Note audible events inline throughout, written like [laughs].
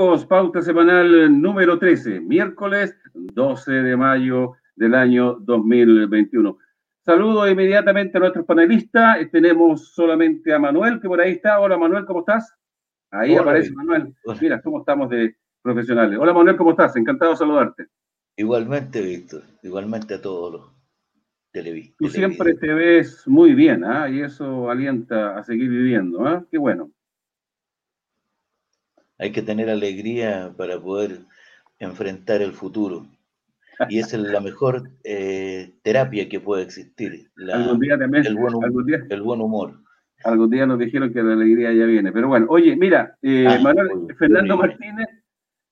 Amigos, pauta semanal número 13, miércoles 12 de mayo del año 2021. Saludo inmediatamente a nuestros panelistas. Tenemos solamente a Manuel, que por ahí está. Hola Manuel, ¿cómo estás? Ahí aparece Manuel. Mira, cómo estamos de profesionales. Hola Manuel, ¿cómo estás? Encantado de saludarte. Igualmente, Víctor. Igualmente a todos los televisores. Tú siempre te ves muy bien, ¿ah? Y eso alienta a seguir viviendo, ¿ah? Qué bueno. Hay que tener alegría para poder enfrentar el futuro. Y esa es la mejor eh, terapia que puede existir. algún día también, el, buen humor, el buen humor. Algún día nos dijeron que la alegría ya viene. Pero bueno, oye, mira, eh, ah, Manuel, Fernando Martínez,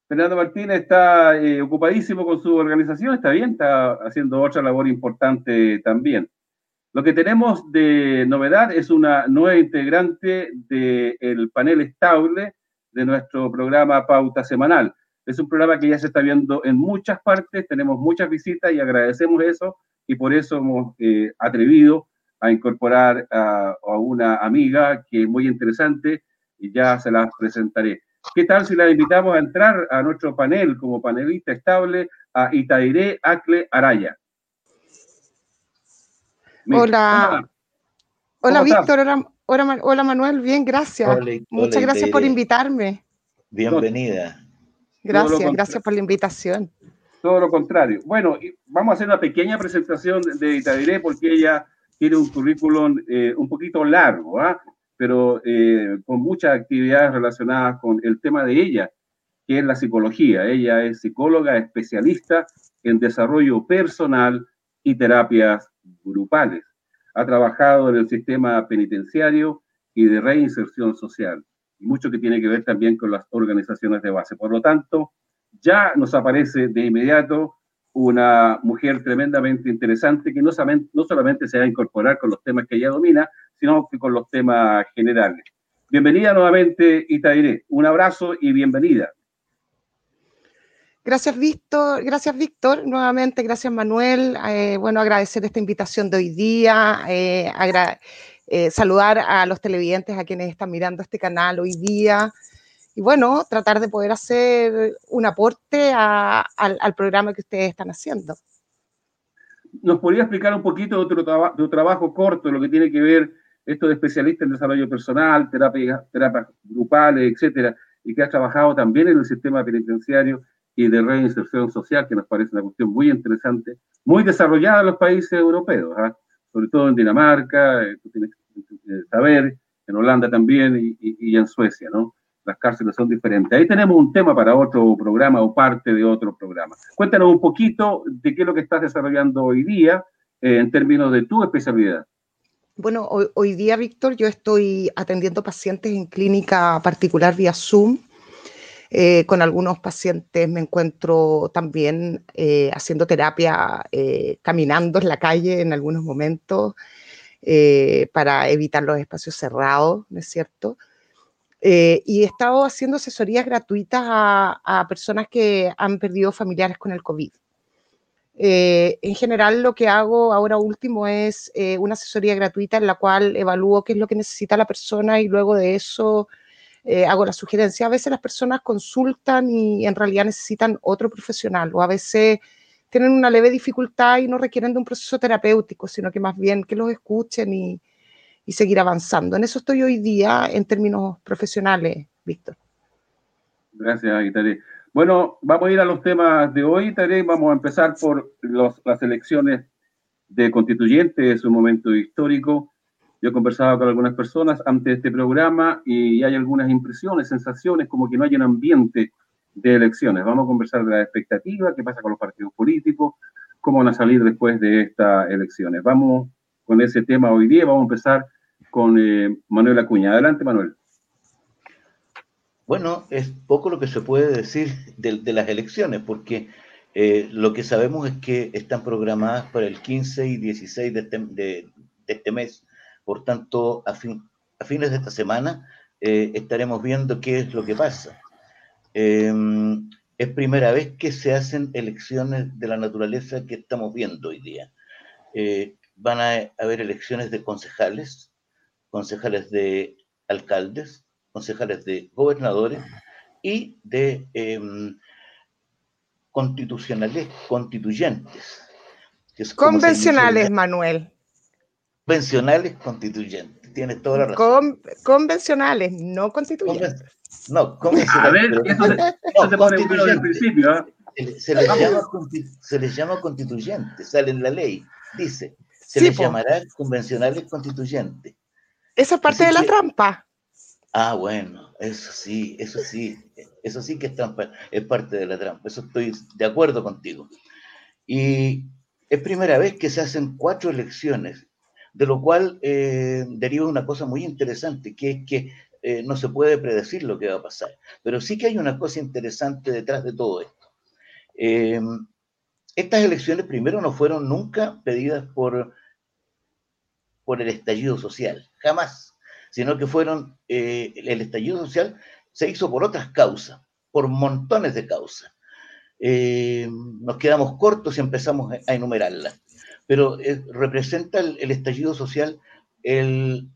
Fernando Martínez está eh, ocupadísimo con su organización, está bien, está haciendo otra labor importante también. Lo que tenemos de novedad es una nueva integrante del panel estable de nuestro programa Pauta Semanal. Es un programa que ya se está viendo en muchas partes, tenemos muchas visitas y agradecemos eso y por eso hemos eh, atrevido a incorporar a, una amiga que es muy interesante y ya se la presentaré. ¿Qué tal si la invitamos a entrar a nuestro panel como panelista estable a Itairé Acle Araya? hola. Hola, Víctor. Hola, hola, Manuel. Bien, gracias. Muchas gracias por invitarme. Bienvenida. Gracias, gracias por la invitación. Todo lo contrario. Bueno, vamos a hacer una pequeña presentación de Itadiré porque ella tiene un currículum eh, un poquito largo, ¿ah? pero eh, con muchas actividades relacionadas con el tema de ella, que es la psicología. Ella es psicóloga especialista en desarrollo personal y terapias grupales. Ha trabajado en el sistema penitenciario y de reinserción social y mucho que tiene que ver también con las organizaciones de base. Por lo tanto, ya nos aparece de inmediato una mujer tremendamente interesante que no solamente, se va a incorporar con los temas que ella domina, sino que con los temas generales. Bienvenida nuevamente, Itairé. Un abrazo y bienvenida. Gracias, Víctor. Gracias, Víctor. Nuevamente, gracias, Manuel. Eh, bueno, agradecer esta invitación de hoy día. Eh, eh, saludar a los televidentes, a quienes están mirando este canal hoy día. Y bueno, tratar de poder hacer un aporte al, programa que ustedes están haciendo. ¿Nos podría explicar un poquito de otro trabajo corto, lo que tiene que ver esto de especialista en desarrollo personal, terapias terapia grupales, etcétera, y que has trabajado también en el sistema penitenciario y de reinserción social, que nos parece una cuestión muy interesante, muy desarrollada en los países europeos? ¿ah? sobre todo en Dinamarca, eh, tú tienes que saber, en Holanda también y, en Suecia, ¿no? Las cárceles son diferentes. Ahí tenemos un tema para otro programa o parte de otro programa. Cuéntanos un poquito de qué es lo que estás desarrollando hoy día eh, en términos de tu especialidad. Bueno, hoy, día, Víctor, yo estoy atendiendo pacientes en clínica particular vía Zoom eh, con algunos pacientes me encuentro también eh, haciendo terapia, eh, caminando en la calle en algunos momentos para evitar los espacios cerrados, ¿no es cierto? y he estado haciendo asesorías gratuitas a, a, personas que han perdido familiares con el COVID. en general, lo que hago ahora último es una asesoría gratuita en la cual evalúo qué es lo que necesita la persona y luego de eso eh, hago la sugerencia. A veces las personas consultan y en realidad necesitan otro profesional o a veces tienen una leve dificultad y no requieren de un proceso terapéutico, sino que más bien que los escuchen y, seguir avanzando. En eso estoy hoy día en términos profesionales, Víctor. Gracias, Itare. Bueno, vamos a ir a los temas de hoy, Itare. Vamos a empezar por las elecciones de constituyentes, es un momento histórico. Yo he conversado con algunas personas antes de este programa y hay algunas impresiones, sensaciones, como que no hay un ambiente de elecciones. Vamos a conversar de la expectativa, qué pasa con los partidos políticos, cómo van a salir después de estas elecciones. Vamos con ese tema hoy día. Vamos a empezar con eh, Manuel Acuña. Adelante, Manuel. Bueno, es poco lo que se puede decir de, las elecciones, porque eh, lo que sabemos es que están programadas para el 15 y 16 de este, de este mes por tanto, a, fines de esta semana eh, estaremos viendo qué es lo que pasa. Em, es primera vez que se hacen elecciones de la naturaleza que estamos viendo hoy día. Eh, van a haber elecciones de concejales, concejales de alcaldes, concejales de gobernadores y de em, constitucionales constituyentes. Convencionales, Manuel. Convencionales constituyentes. Tienes toda la razón. convencionales, no constituyentes. no, convencionales. A ver, eso se, pone principio. ¿ah? Se, les llama, se les llama constituyentes, sale en la ley. Dice, se les llamará convencionales constituyentes. Esa es parte de la trampa. Ah, bueno, eso sí, eso sí, eso sí que es trampa, es parte de la trampa, eso estoy de acuerdo contigo. Y es primera vez que se hacen cuatro elecciones, de lo cual eh, deriva una cosa muy interesante, que es que eh, no se puede predecir lo que va a pasar, pero sí que hay una cosa interesante detrás de todo esto. Eh, estas elecciones primero no fueron nunca pedidas por, por el estallido social, jamás, sino que fueron, el estallido social se hizo por otras causas, por montones de causas. Nos quedamos cortos y empezamos a enumerarlas, pero eh, representa el, estallido social el,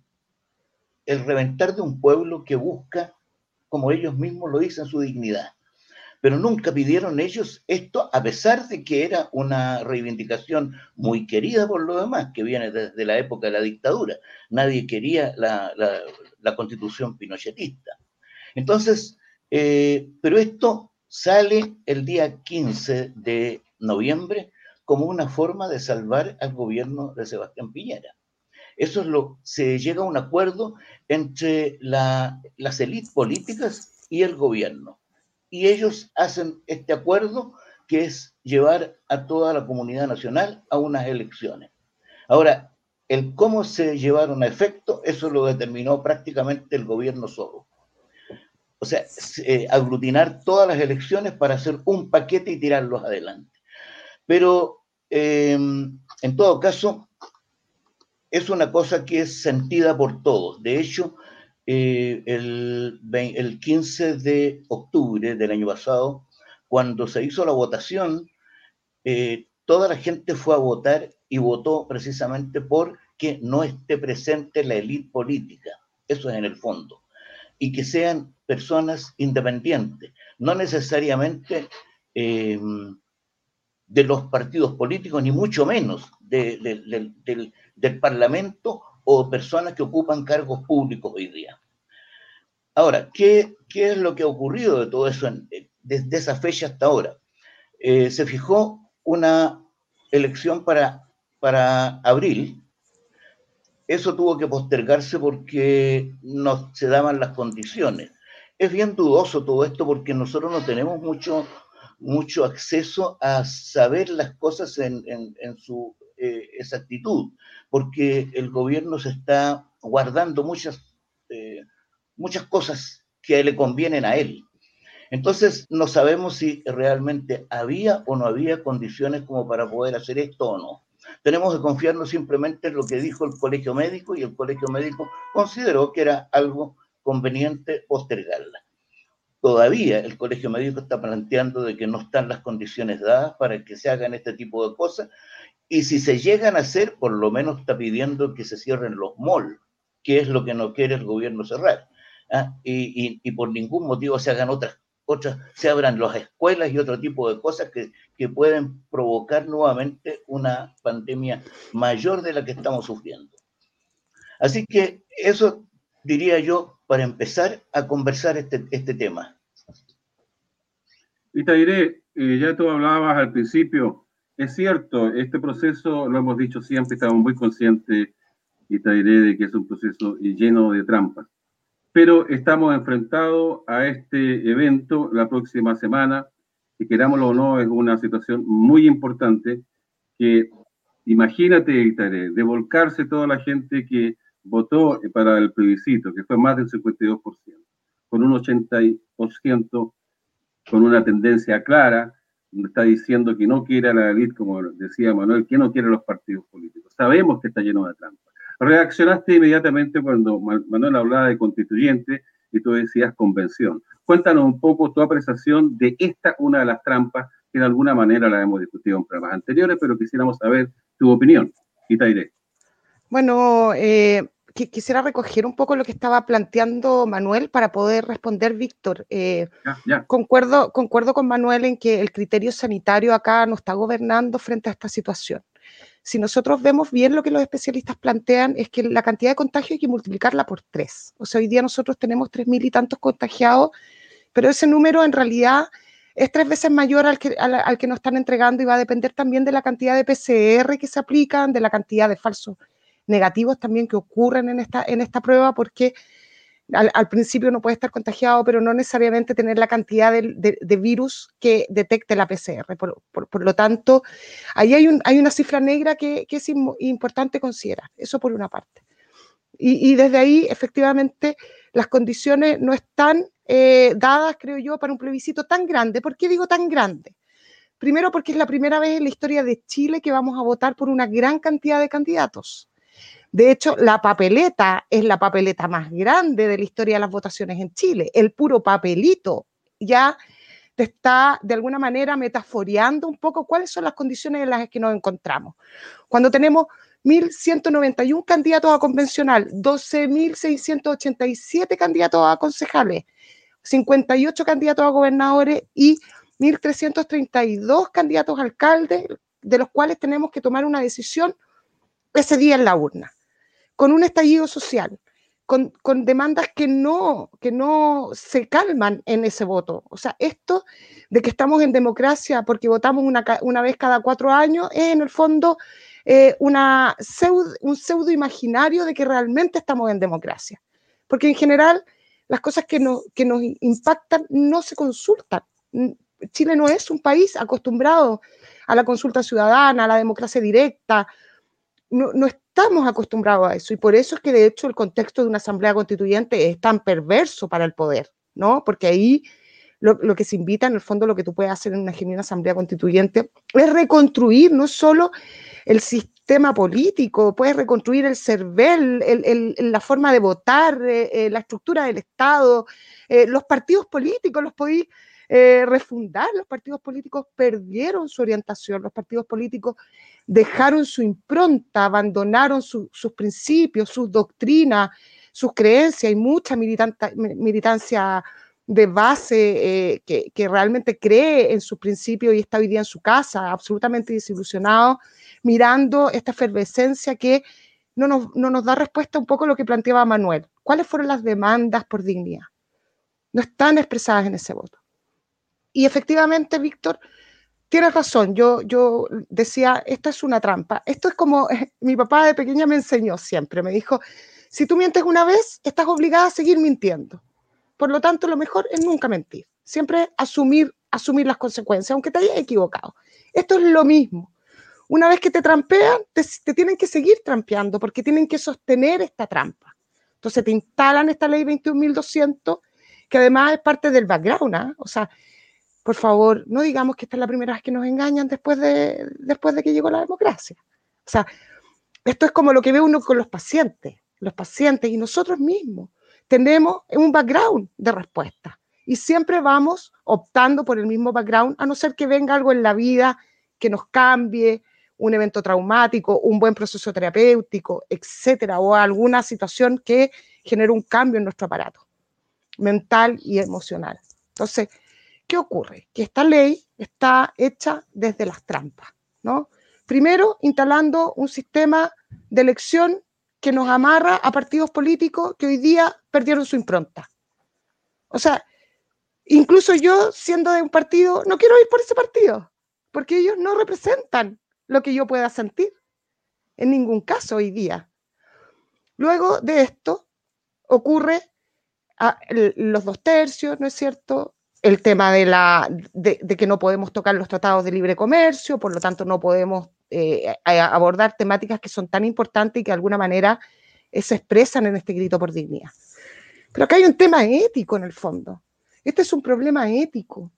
reventar de un pueblo que busca, como ellos mismos lo dicen, su dignidad pero nunca pidieron ellos esto, a pesar de que era una reivindicación muy querida por lo demás, que viene desde la época de la dictadura. Nadie quería la, constitución pinochetista. Entonces, eh, pero esto sale el día 15 de noviembre como una forma de salvar al gobierno de Sebastián Piñera. Eso es lo, se llega a un acuerdo entre las élites políticas y el gobierno y ellos hacen este acuerdo que es llevar a toda la comunidad nacional a unas elecciones. Ahora, el cómo se llevaron a efecto, eso lo determinó prácticamente el gobierno solo. O sea, eh, aglutinar todas las elecciones para hacer un paquete y tirarlos adelante. Pero, em, en todo caso, es una cosa que es sentida por todos. De hecho, eh, el, el 15 de octubre del año pasado, cuando se hizo la votación, eh, toda la gente fue a votar y votó precisamente por que no esté presente la élite política. Eso es en el fondo. Y que sean personas independientes, no necesariamente eh, de los partidos políticos, ni mucho menos del, del Parlamento o personas que ocupan cargos públicos hoy día. Ahora, ¿qué, qué es lo que ha ocurrido de todo eso desde esa fecha hasta ahora? Eh, se fijó una elección para, para abril. Eso tuvo que postergarse porque no se daban las condiciones. Es bien dudoso todo esto porque nosotros no tenemos mucho, mucho acceso a saber las cosas en, en, su eh, exactitud porque el gobierno se está guardando muchas, eh, muchas cosas que le convienen a él. Entonces, no sabemos si realmente había o no había condiciones como para poder hacer esto o no. Tenemos que confiarnos simplemente en lo que dijo el colegio médico y el colegio médico consideró que era algo conveniente postergarla. Todavía el colegio médico está planteando de que no están las condiciones dadas para que se hagan este tipo de cosas y si se llegan a hacer, por lo menos está pidiendo que se cierren los malls, que es lo que no quiere el gobierno cerrar. ¿ah? Y, por ningún motivo se hagan otras, otras, se abran las escuelas y otro tipo de cosas que, que pueden provocar nuevamente una pandemia mayor de la que estamos sufriendo. Así que eso diría yo para empezar a conversar este, este tema. Y te diré, eh, ya tú hablabas al principio es cierto, este proceso, lo hemos dicho siempre, estamos muy conscientes y te diré de que es un proceso lleno de trampas. Pero estamos enfrentados a este evento la próxima semana, y querámoslo o no, es una situación muy importante que, imagínate, Itaré, de volcarse toda la gente que votó para el plebiscito, que fue más del 52%, con un 80%, con una tendencia clara, está diciendo que no quiere a la élite, como decía Manuel, que no quiere a los partidos políticos. Sabemos que está lleno de trampas. Reaccionaste inmediatamente cuando Manuel hablaba de constituyente y tú decías convención. Cuéntanos un poco tu apreciación de esta, una de las trampas, que de alguna manera la hemos discutido en programas anteriores, pero quisiéramos saber tu opinión. Y te Bueno, eh, quisiera recoger un poco lo que estaba planteando Manuel para poder responder Víctor. Eh, concuerdo, concuerdo con Manuel en que el criterio sanitario acá no está gobernando frente a esta situación. Si nosotros vemos bien lo que los especialistas plantean es que la cantidad de contagios hay que multiplicarla por tres. O sea, hoy día nosotros tenemos tres mil y tantos contagiados, pero ese número en realidad es tres veces mayor al que, al que nos están entregando y va a depender también de la cantidad de PCR que se aplican, de la cantidad de falsos negativos también que ocurren en esta, en esta prueba, porque al, principio no puede estar contagiado, pero no necesariamente tener la cantidad de, virus que detecte la PCR. Por, lo tanto, ahí hay, un, hay, una cifra negra que, es importante considerar. Eso por una parte. Y, desde ahí, efectivamente, las condiciones no están eh, dadas, creo yo, para un plebiscito tan grande. ¿Por qué digo tan grande? Primero porque es la primera vez en la historia de Chile que vamos a votar por una gran cantidad de candidatos. De hecho, la papeleta es la papeleta más grande de la historia de las votaciones en Chile. El puro papelito ya te está de alguna manera metaforeando un poco cuáles son las condiciones en las que nos encontramos. Cuando tenemos 1.191 candidatos a convencional, 12.687 candidatos a concejales, 58 candidatos a gobernadores y 1.332 candidatos a alcaldes, de los cuales tenemos que tomar una decisión ese día en la urna con un estallido social, con, demandas que no, que no se calman en ese voto. O sea, esto de que estamos en democracia porque votamos una, una vez cada cuatro años es en el fondo eh, una un pseudo imaginario de que realmente estamos en democracia. Porque en general las cosas que, que nos impactan no se consultan. Chile no es un país acostumbrado a la consulta ciudadana, a la democracia directa, no, estamos acostumbrados a eso y por eso es que de hecho el contexto de una asamblea constituyente es tan perverso para el poder, ¿no? Porque ahí lo, que se invita, en el fondo, lo que tú puedes hacer en una genuina asamblea constituyente es reconstruir no solo el sistema político, puedes reconstruir el CERVEL, la forma de votar, eh, eh, la estructura del Estado, eh, los partidos políticos, los podéis refundar, los partidos políticos perdieron su orientación, los partidos políticos dejaron su impronta, abandonaron sus principios, sus doctrinas, sus creencias. y mucha militancia de base eh, que, realmente cree en sus principios y está hoy día en su casa, absolutamente desilusionado, mirando esta efervescencia que no nos, no nos da respuesta un poco a lo que planteaba Manuel. ¿Cuáles fueron las demandas por dignidad? No están expresadas en ese voto. Y efectivamente, Víctor, tienes razón, yo, yo decía, esto es una trampa. Esto es como mi papá de pequeña me enseñó siempre, me dijo, si tú mientes una vez, estás obligada a seguir mintiendo. Por lo tanto, lo mejor es nunca mentir, siempre asumir, asumir las consecuencias, aunque te hayas equivocado. Esto es lo mismo. Una vez que te trampean, te, tienen que seguir trampeando porque tienen que sostener esta trampa. Entonces te instalan esta ley 21.200, que además es parte del background, ¿ah? o sea, por favor, no digamos que esta es la primera vez que nos engañan después de, después de que llegó la democracia. O sea, esto es como lo que ve uno con los pacientes, los pacientes y nosotros mismos. Tenemos un background de respuesta y siempre vamos optando por el mismo background, a no ser que venga algo en la vida que nos cambie, un evento traumático, un buen proceso terapéutico, etcétera, o alguna situación que genere un cambio en nuestro aparato mental y emocional. Entonces, ¿qué ocurre? Que esta ley está hecha desde las trampas, ¿no? Primero, instalando un sistema de elección que nos amarra a partidos políticos que hoy día perdieron su impronta. O sea, incluso yo, siendo de un partido, no quiero ir por ese partido, porque ellos no representan lo que yo pueda sentir, en ningún caso hoy día. Luego de esto, ocurre a, los dos tercios, ¿no es cierto? El tema de, la, de, que no podemos tocar los tratados de libre comercio, por lo tanto no podemos eh, abordar temáticas que son tan importantes y que de alguna manera eh, se expresan en este grito por dignidad. Pero acá hay un tema ético en el fondo. Este es un problema ético.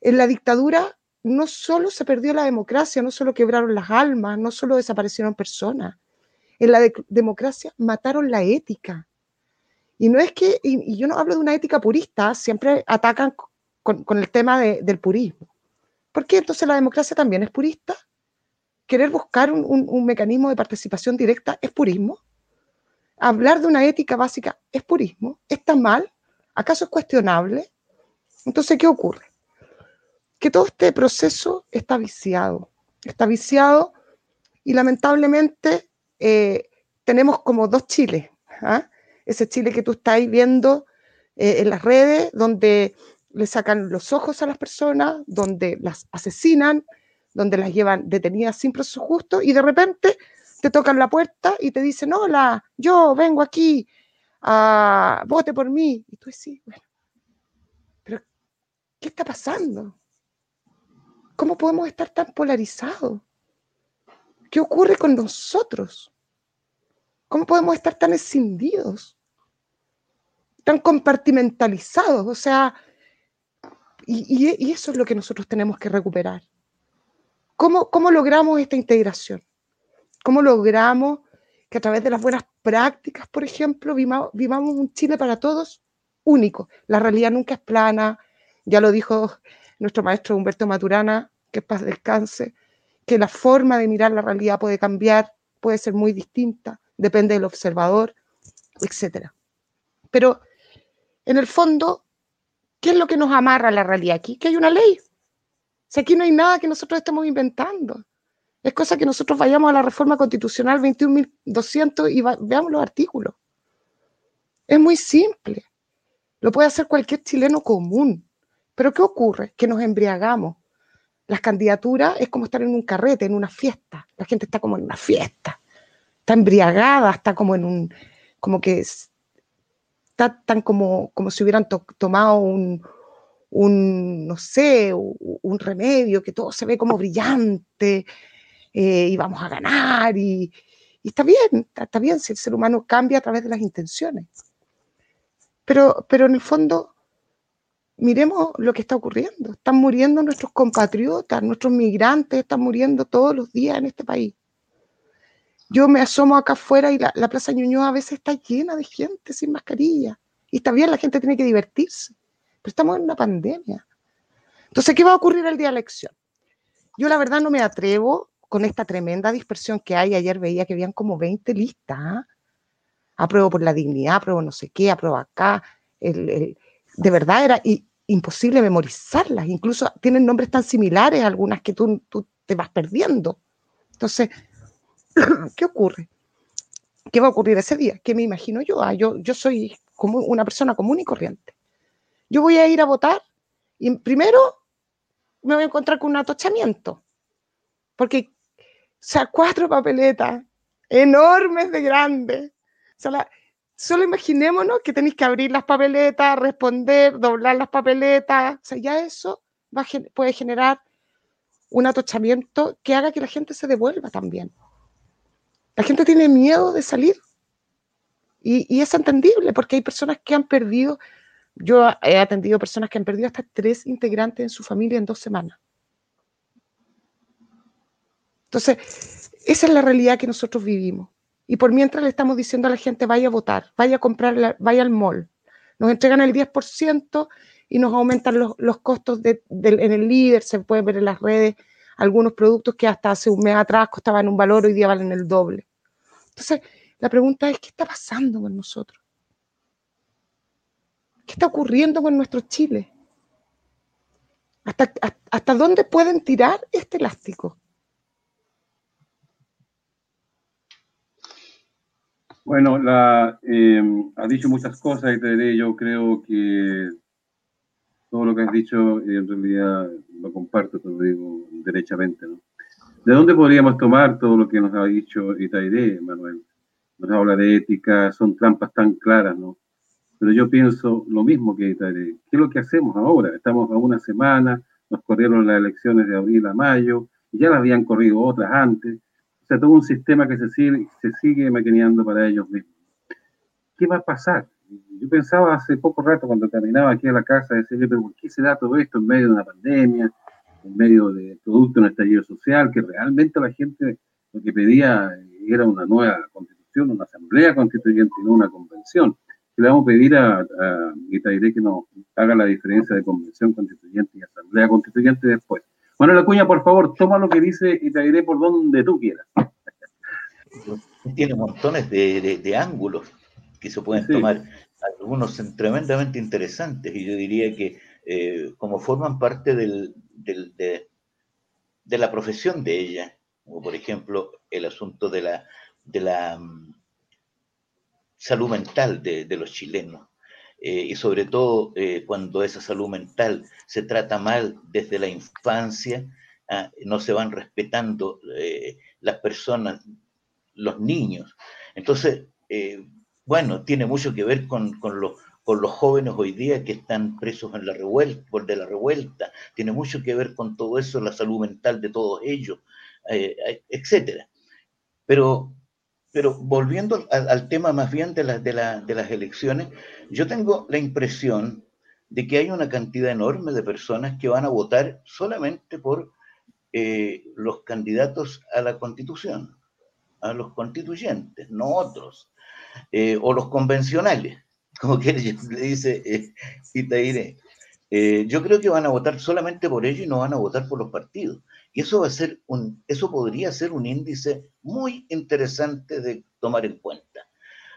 En la dictadura no solo se perdió la democracia, no solo quebraron las almas, no solo desaparecieron personas. En la democracia mataron la ética. Y no es que, y, yo no hablo de una ética purista, siempre atacan con, el tema del purismo. ¿Por qué entonces la democracia también es purista? ¿Querer buscar un, mecanismo de participación directa es purismo? hablar de una ética básica es purismo, está mal, acaso es cuestionable. Entonces, ¿qué ocurre? Que todo este proceso está viciado, está viciado y lamentablemente eh, tenemos como dos chiles. ¿ah? Ese Chile que tú estás viendo eh, en las redes, donde le sacan los ojos a las personas, donde las asesinan, donde las llevan detenidas sin proceso justo y de repente te tocan la puerta y te dicen, hola, yo vengo aquí, a, vote por mí. Y tú decís, bueno, pero ¿qué está pasando? ¿Cómo podemos estar tan polarizados? ¿Qué ocurre con nosotros? ¿Cómo podemos estar tan escindidos? Tan compartimentalizados. O sea, y, eso es lo que nosotros tenemos que recuperar. ¿Cómo, ¿Cómo logramos esta integración? ¿Cómo logramos que a través de las buenas prácticas, por ejemplo, vivamos un Chile para todos único? La realidad nunca es plana, ya lo dijo nuestro maestro Humberto Maturana, que paz descanse, que la forma de mirar la realidad puede cambiar, puede ser muy distinta, depende del observador, etc. Pero en el fondo, ¿qué es lo que nos amarra a la realidad aquí? Que hay una ley. Si aquí no hay nada que nosotros estemos inventando. Es cosa que nosotros vayamos a la reforma constitucional 21.200 y veamos los artículos. Es muy simple. Lo puede hacer cualquier chileno común. Pero ¿qué ocurre? Que nos embriagamos. Las candidaturas es como estar en un carrete, en una fiesta. La gente está como en una fiesta. Está embriagada, está como en un, como que está tan como, como si hubieran tomado un, un, no sé, un remedio, que todo se ve como brillante, eh, y vamos a ganar, y, está bien, está, bien si el ser humano cambia a través de las intenciones. Pero, pero en el fondo, miremos lo que está ocurriendo. Están muriendo nuestros compatriotas, nuestros migrantes están muriendo todos los días en este país. Yo me asomo acá afuera y la, la Plaza Ñuñoa a veces está llena de gente sin mascarilla. Y está bien, la gente tiene que divertirse. Pero estamos en una pandemia. Entonces, ¿qué va a ocurrir el día de elección? Yo la verdad no me atrevo con esta tremenda dispersión que hay, ayer veía que habían como 20 listas. ¿ah? Apruebo por la dignidad, apruebo no sé qué, apruebo acá. de verdad era imposible memorizarlas. Incluso tienen nombres tan similares, algunas que tú, tú te vas perdiendo. Entonces, [coughs] ¿qué ocurre? ¿Qué va a ocurrir ese día? ¿Qué me imagino yo? Ah, yo, yo soy como una persona común y corriente. Yo voy a ir a votar y primero me voy a encontrar con un atochamiento. Porque o sea, cuatro papeletas enormes de grandes. solo imaginémonos que tenéis que abrir las papeletas, responder, doblar las papeletas. O sea, ya eso puede generar un atochamiento que haga que la gente se devuelva también. La gente tiene miedo de salir. Y, es entendible porque hay personas que han perdido, yo he atendido personas que han perdido hasta tres integrantes en su familia en dos semanas. Entonces, esa es la realidad que nosotros vivimos. Y por mientras le estamos diciendo a la gente, vaya a votar, vaya a comprar, vaya al mall. Nos entregan el 10% y nos aumentan los, costos en el líder, se pueden ver en las redes algunos productos que hasta hace un mes atrás costaban un valor, hoy día valen el doble. Entonces, la pregunta es, ¿qué está pasando con nosotros? ¿Qué está ocurriendo con nuestro Chile? ¿Hasta, hasta dónde pueden tirar este elástico? Bueno, la, eh, has dicho muchas cosas y te diré, yo creo que todo lo que has dicho en realidad lo comparto, te lo digo derechamente. ¿no? ¿De dónde podríamos tomar todo lo que nos ha dicho Itairé, Manuel? Nos habla de ética, son trampas tan claras, ¿no? Pero yo pienso lo mismo que Itairé. ¿Qué es lo que hacemos ahora? Estamos a una semana, nos corrieron las elecciones de abril a mayo, y ya las habían corrido otras antes sea, todo un sistema que se sigue, se sigue maquineando para ellos mismos. ¿Qué va a pasar? Yo pensaba hace poco rato cuando caminaba aquí a la casa, decía, pero ¿por qué se da todo esto en medio de una pandemia, en medio de producto de un estallido social, que realmente la gente lo que pedía era una nueva constitución, una asamblea constituyente no una convención? le vamos a pedir a, a Itairé que nos haga la diferencia de convención constituyente y asamblea constituyente después. Manuel Acuña, por favor, toma lo que dice y te diré por donde tú quieras. [laughs] Tiene montones de, ángulos. que se pueden tomar, algunos tremendamente interesantes, y yo diría que eh, como forman parte del, de, la profesión de ella, como por ejemplo el asunto de la, de la mm, salud mental de, los chilenos. Eh, y sobre todo eh, cuando esa salud mental se trata mal desde la infancia, ah, no se van respetando las personas, los niños. Entonces, bueno, tiene mucho que ver con, con, los jóvenes hoy día que están presos en la revuelta, por de la revuelta, tiene mucho que ver con todo eso, la salud mental de todos ellos, eh, eh, etcétera. Pero, pero volviendo al, tema más bien de, de, de las elecciones, yo tengo la impresión de que hay una cantidad enorme de personas que van a votar solamente por eh, los candidatos a la constitución, a los constituyentes, no otros. Eh, o los convencionales, como que le dice eh, Itaire. Eh, yo creo que van a votar solamente por ello y no van a votar por los partidos. Y eso va a ser un, eso podría ser un índice muy interesante de tomar en cuenta,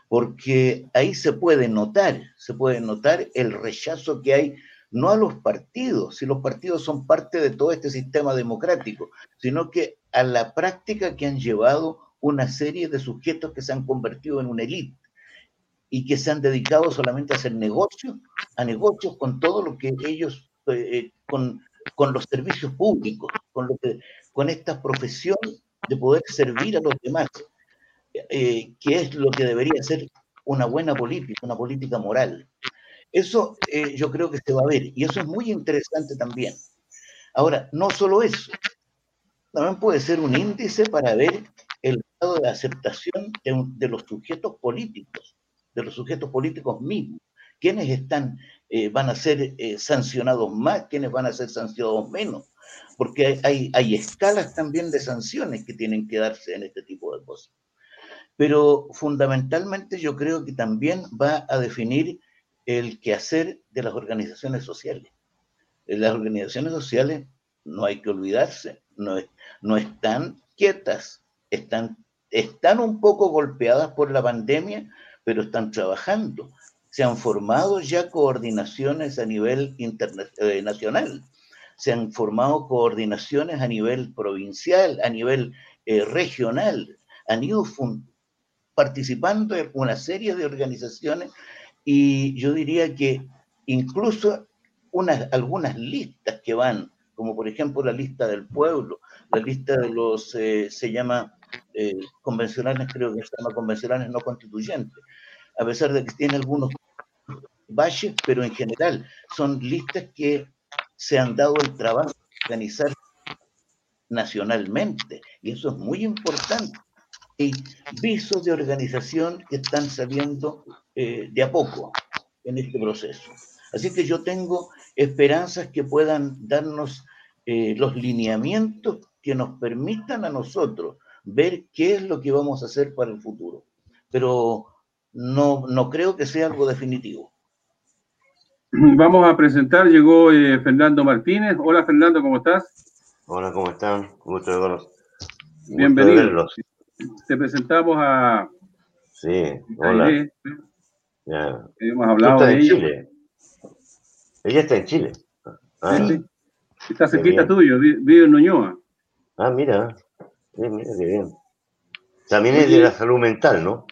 porque ahí se puede notar, se puede notar el rechazo que hay no a los partidos, si los partidos son parte de todo este sistema democrático, sino que a la práctica que han llevado una serie de sujetos que se han convertido en una élite y que se han dedicado solamente a hacer negocios, a negocios con todo lo que ellos, eh, eh, con, con, los servicios públicos, con, lo que, con esta profesión de poder servir a los demás, eh, que es lo que debería ser una buena política, una política moral. Eso yo creo que se va a ver y eso es muy interesante también. Ahora, no solo eso, también puede ser un índice para ver el grado de aceptación de, los sujetos políticos, de los sujetos políticos mismos. ¿Quiénes están, eh, van a ser eh, sancionados más? ¿Quiénes van a ser sancionados menos? Porque hay, escalas también de sanciones que tienen que darse en este tipo de cosas. Pero fundamentalmente yo creo que también va a definir el quehacer de las organizaciones sociales. Las organizaciones sociales, no hay que olvidarse, no, están quietas, están un poco golpeadas por la pandemia, pero están trabajando. Se han formado ya coordinaciones a nivel eh, se han formado coordinaciones a nivel provincial, a nivel eh, regional, han ido participando en una serie de organizaciones y yo diría que incluso unas, algunas listas que van, como por ejemplo la lista del pueblo, la lista de los, eh, se llama eh, convencionales, creo que se llama convencionales no constituyentes, a pesar de que tiene algunos valles, pero en general son listas que se han dado el trabajo de organizar nacionalmente, y eso es muy importante. Hay visos de organización que están saliendo eh, de a poco en este proceso. Así que yo tengo esperanzas que puedan darnos eh, los lineamientos que nos permitan a nosotros ver qué es lo que vamos a hacer para el futuro. Pero no, no creo que sea algo definitivo. Vamos a presentar, llegó eh, Fernando Martínez. Hola Fernando, ¿cómo estás? Hola, ¿cómo están? Mucho verlos. Bienvenido. Te presentamos a... Sí, hola. Ya. Hemos hablado de ella. Chile. Ella está en Chile. Ah, sí. Está cerquita tuyo, vive en Noñoa. Ah, mira. Sí, mira qué bien. También es de la salud mental, ¿no?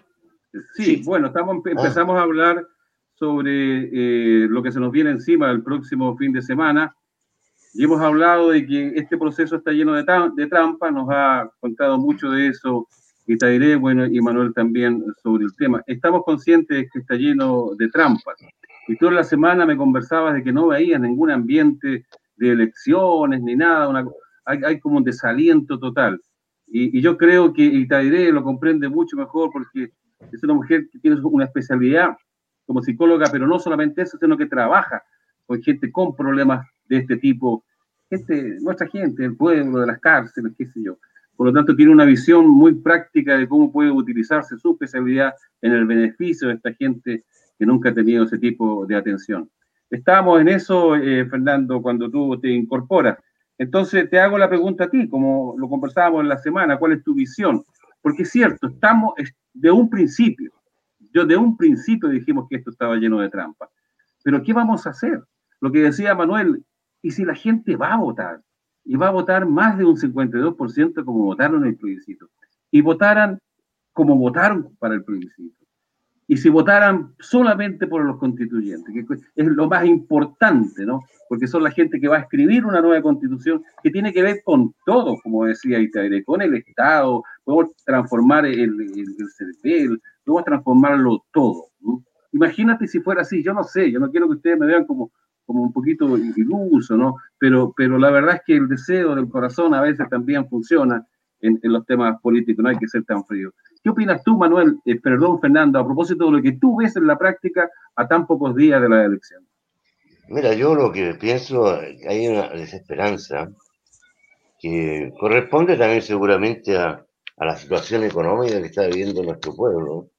Sí, bueno, estamos, ah. empezamos a hablar sobre eh, lo que se nos viene encima el próximo fin de semana. Y hemos hablado de que este proceso está lleno de, de trampas, nos ha contado mucho de eso Itairé, bueno, y Manuel también sobre el tema. Estamos conscientes de que está lleno de trampas. Y toda la semana me conversabas de que no veías ningún ambiente de elecciones ni nada, una, hay, hay como un desaliento total. Y, yo creo que Itairé lo comprende mucho mejor porque es una mujer que tiene una especialidad como psicóloga, pero no solamente eso, sino que trabaja con gente con problemas de este tipo, gente, nuestra gente, el pueblo, de las cárceles, qué sé yo. Por lo tanto, tiene una visión muy práctica de cómo puede utilizarse su especialidad en el beneficio de esta gente que nunca ha tenido ese tipo de atención. Estamos en eso, eh, Fernando, cuando tú te incorporas. Entonces te hago la pregunta a ti, como lo conversábamos en la semana, ¿cuál es tu visión? Porque es cierto, estamos de un principio, Yo de un principio dijimos que esto estaba lleno de trampas. Pero ¿qué vamos a hacer? Lo que decía Manuel, ¿y si la gente va a votar? Y va a votar más de un 52% como votaron en el plebiscito. Y votaran como votaron para el plebiscito y si votaran solamente por los constituyentes, que es lo más importante, ¿no? Porque son la gente que va a escribir una nueva constitución que tiene que ver con todo, como decía Itaire, con el Estado, podemos transformar el, el, el podemos transformarlo todo. ¿no? Imagínate si fuera así, yo no sé, yo no quiero que ustedes me vean como, como un poquito iluso, ¿no? Pero, pero la verdad es que el deseo del corazón a veces también funciona en, en los temas políticos, no hay que ser tan frío. ¿Qué opinas tú, Manuel? Eh, perdón, Fernando, a propósito de lo que tú ves en la práctica a tan pocos días de la elección. Mira, yo lo que pienso, hay una desesperanza que corresponde también seguramente a, la situación económica que está viviendo nuestro pueblo.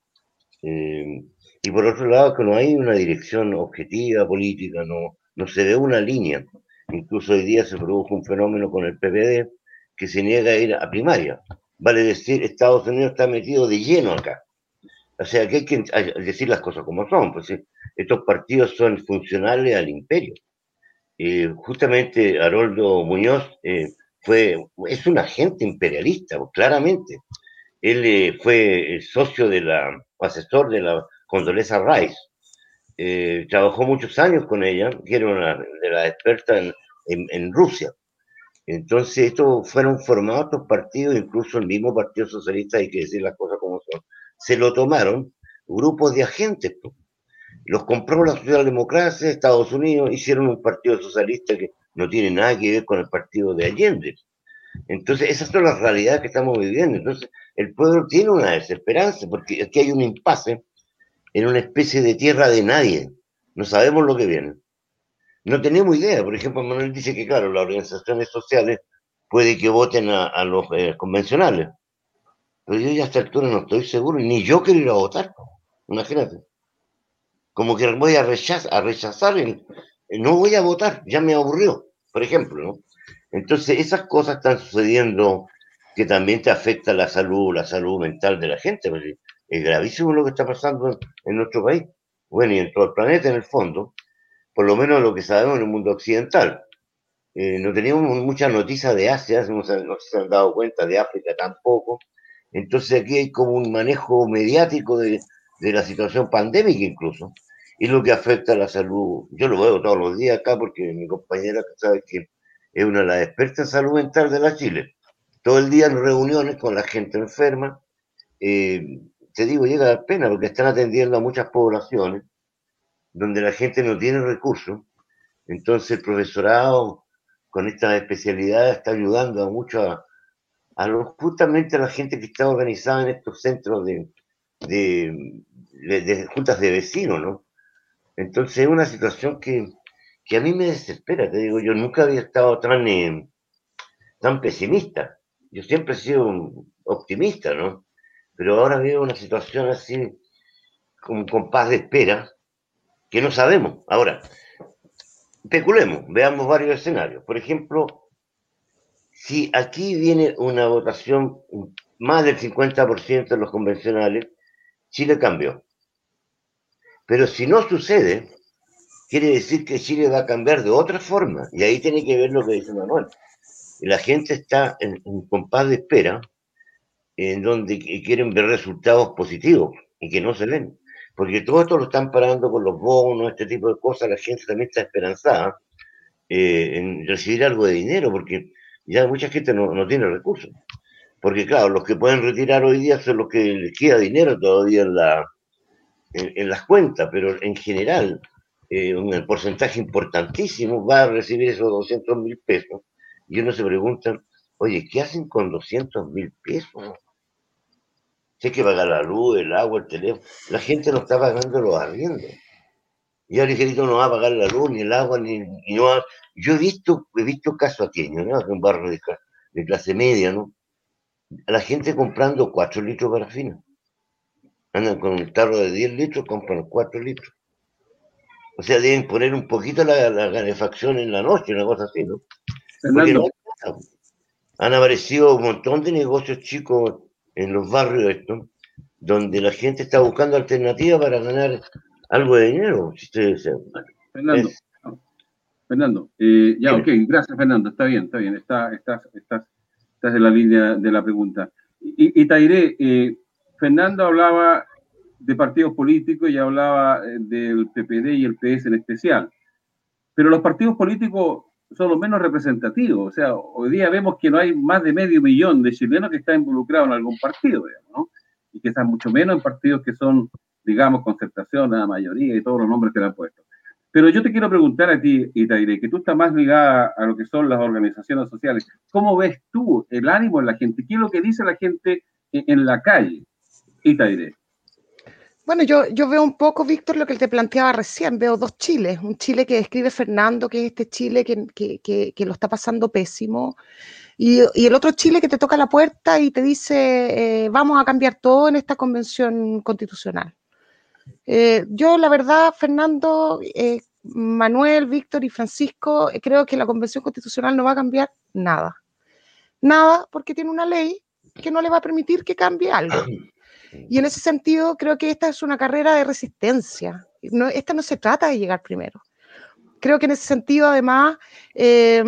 Eh, y por otro lado, que no hay una dirección objetiva política, no, no se ve una línea. Incluso hoy día se produjo un fenómeno con el PPD que se niega a ir a primaria. Vale decir, Estados Unidos está metido de lleno acá. O sea, que hay que decir las cosas como son. Pues estos partidos son funcionales al imperio. Eh, justamente Haroldo Muñoz eh, fue, es un agente imperialista, pues, claramente. Él eh, fue socio de la, asesor de la Condoleza Rice. trabajó muchos años con ella, que era una de las expertas en Rusia. Entonces, estos fueron formados estos partidos, incluso el mismo Partido Socialista, hay que decir las cosas como son, se lo tomaron grupos de agentes. Los compró la socialdemocracia, Estados Unidos, hicieron un partido socialista que no tiene nada que ver con el partido de Allende. Entonces, esas son las realidades que estamos viviendo. Entonces, el pueblo tiene una desesperanza, porque aquí hay un impasse en una especie de tierra de nadie. No sabemos lo que viene. No tenemos idea. Por ejemplo, Manuel dice que, claro, las organizaciones sociales puede que voten a, los eh, convencionales. Pero yo ya a esta altura no estoy seguro, ni yo quiero ir a votar. Imagínate. Como que voy a, rechazar, a rechazar no voy a votar, ya me aburrió, por ejemplo, ¿no? Entonces, esas cosas están sucediendo que también te afecta la salud, la salud mental de la gente. Es gravísimo lo que está pasando en nuestro país, bueno, y en todo el planeta en el fondo por lo menos lo que sabemos en el mundo occidental. Eh, no teníamos muchas noticias de Asia, no se, han dado cuenta de África tampoco. Entonces aquí hay como un manejo mediático de, de la situación pandémica incluso, y lo que afecta a la salud. Yo lo veo todos los días acá porque mi compañera sabe que es una de las expertas en salud mental de la Chile. Todo el día en reuniones con la gente enferma. Eh, te digo, llega a pena porque están atendiendo a muchas poblaciones donde la gente no tiene recursos. Entonces el profesorado con esta especialidad está ayudando a mucho a, justamente a la gente que está organizada en estos centros de, de, juntas de vecinos, ¿no? Entonces es una situación que, que, a mí me desespera, te digo, yo nunca había estado tan, eh, tan pesimista. Yo siempre he sido optimista, ¿no? Pero ahora veo una situación así, como con paz de espera, que no sabemos. Ahora, especulemos, veamos varios escenarios. Por ejemplo, si aquí viene una votación más del 50% de los convencionales, Chile cambió. Pero si no sucede, quiere decir que Chile va a cambiar de otra forma. Y ahí tiene que ver lo que dice Manuel. La gente está en un compás de espera en donde quieren ver resultados positivos y que no se ven porque todo esto lo están parando con los bonos, este tipo de cosas, la gente también está esperanzada eh, en recibir algo de dinero, porque ya mucha gente no, tiene recursos. Porque claro, los que pueden retirar hoy día son los que les queda dinero todavía en, la, en, las cuentas, pero en general eh, un porcentaje importantísimo va a recibir esos 200 mil pesos. Y uno se pregunta, oye, ¿qué hacen con 200 mil pesos? Si hay que pagar la luz, el agua, el teléfono. La gente no está pagando los arriendos. Y el ligerito no va a pagar la luz, ni el agua, ni, no Yo he visto, he visto casos aquí, ¿no? En un barrio de, clase media, ¿no? La gente comprando 4 litros de parafina. Andan con un tarro de 10 litros, compran 4 litros. O sea, deben poner un poquito la, la calefacción en la noche, una cosa así, ¿no? Porque no han aparecido un montón de negocios chicos en los barrios estos, donde la gente está buscando alternativas para ganar algo de dinero. Fernando, Fernando eh, ya, ok, gracias Fernando, está bien, está bien, está, estás, estás, estás en la línea de la pregunta. Y, y Tairé, eh, Fernando hablaba de partidos políticos y hablaba eh, del PPD y el PS en especial. Pero los partidos políticos son los menos representativos. O sea, hoy día vemos que no hay más de medio millón de chilenos que están involucrados en algún partido, ¿no? Y que están mucho menos en partidos que son, digamos, concertación, la mayoría y todos los nombres que le han puesto. Pero yo te quiero preguntar a ti, Itaire, que tú estás más ligada a lo que son las organizaciones sociales. ¿Cómo ves tú el ánimo en la gente? ¿Qué es lo que dice la gente en, la calle, Itaire? Bueno, yo, yo veo un poco, Víctor, lo que te planteaba recién. Veo dos Chiles. Un Chile que describe Fernando, que es este Chile que, que, que, lo está pasando pésimo. Y, el otro Chile que te toca la puerta y te dice, eh, vamos a cambiar todo en esta convención constitucional. Eh, yo, la verdad, Fernando, eh, Manuel, Víctor y Francisco, creo que la convención constitucional no va a cambiar nada. Nada, porque tiene una ley que no le va a permitir que cambie algo. [clears throat] Y en ese sentido, creo que esta es una carrera de resistencia. No, esta no se trata de llegar primero. Creo que en ese sentido, además, eh,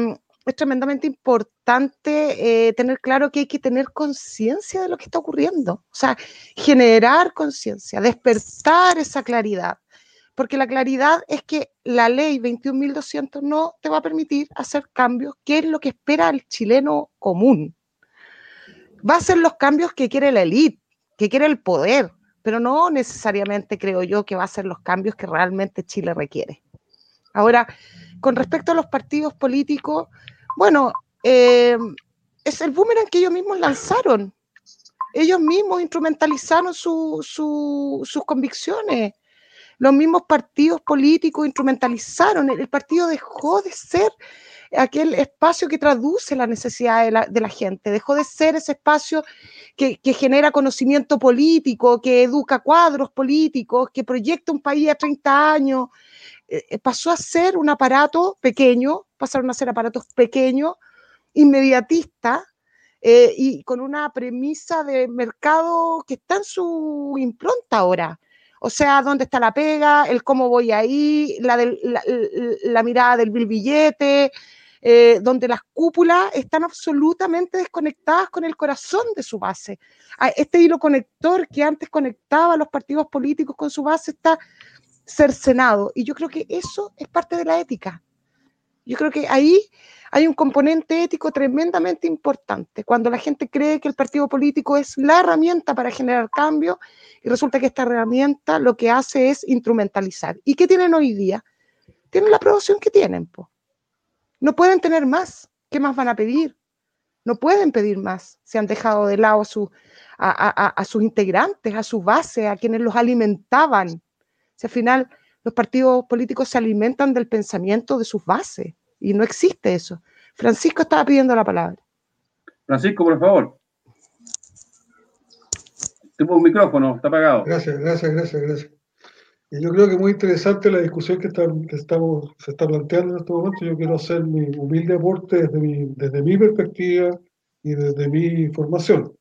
es tremendamente importante eh, tener claro que hay que tener conciencia de lo que está ocurriendo. O sea, generar conciencia, despertar esa claridad. Porque la claridad es que la ley 21.200 no te va a permitir hacer cambios, que es lo que espera el chileno común. Va a ser los cambios que quiere la élite que quiere el poder, pero no necesariamente creo yo que va a ser los cambios que realmente Chile requiere. Ahora, con respecto a los partidos políticos, bueno, eh, es el boomerang que ellos mismos lanzaron. Ellos mismos instrumentalizaron sus convicciones. Los mismos partidos políticos instrumentalizaron. el partido dejó de ser aquel espacio que traduce la necesidad de la, gente, dejó de ser ese espacio que, genera conocimiento político, que educa cuadros políticos, que proyecta un país a 30 años, eh, eh, pasó a ser un aparato pequeño, pasaron a ser aparatos pequeños, inmediatistas, eh, y con una premisa de mercado que está en su impronta ahora. O sea, dónde está la pega, el cómo voy ahí, la, la, mirada del billete, eh, donde las cúpulas están absolutamente desconectadas con el corazón de su base. Ah, este hilo conector que antes conectaba a los partidos políticos con su base está cercenado. Y yo creo que eso es parte de la ética. Yo creo que ahí hay un componente ético tremendamente importante. Cuando la gente cree que el partido político es la herramienta para generar cambio y resulta que esta herramienta lo que hace es instrumentalizar. ¿Y qué tienen hoy día? Tienen la aprobación que tienen. Po. No pueden tener más. ¿Qué más van a pedir? No pueden pedir más. Se han dejado de lado a, sus integrantes, a su base, a quienes los alimentaban. Si al final los partidos políticos se alimentan del pensamiento de sus bases y no existe eso. Francisco estaba pidiendo la palabra. Francisco, por favor. Tengo un micrófono, está apagado. Gracias, gracias, gracias, gracias. Y yo creo que es muy interesante la discusión que, estamos, se está planteando en este momento. Yo quiero hacer mi humilde aporte desde mi, desde mi perspectiva y desde mi formación.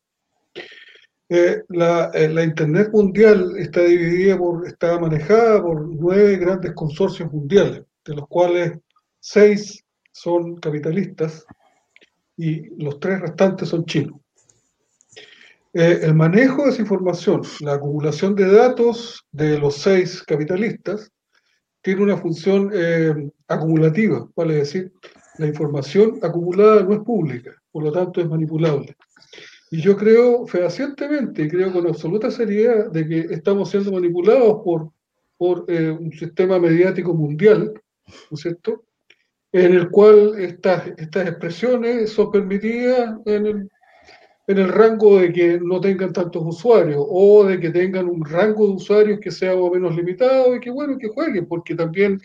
Eh, la, Internet mundial está dividida por, está manejada por nueve grandes consorcios mundiales, de los cuales seis son capitalistas y los tres restantes son chinos. Eh, el manejo de esa información, la acumulación de datos de los seis capitalistas, tiene una función eh, acumulativa, vale decir, la información acumulada no es pública, por lo tanto es manipulable. Y yo creo fehacientemente creo con absoluta seriedad de que estamos siendo manipulados por, por eh, un sistema mediático mundial, ¿no es cierto?, en el cual estas, estas expresiones son permitidas en el en el rango de que no tengan tantos usuarios o de que tengan un rango de usuarios que sea o menos limitado y que bueno, que jueguen, porque también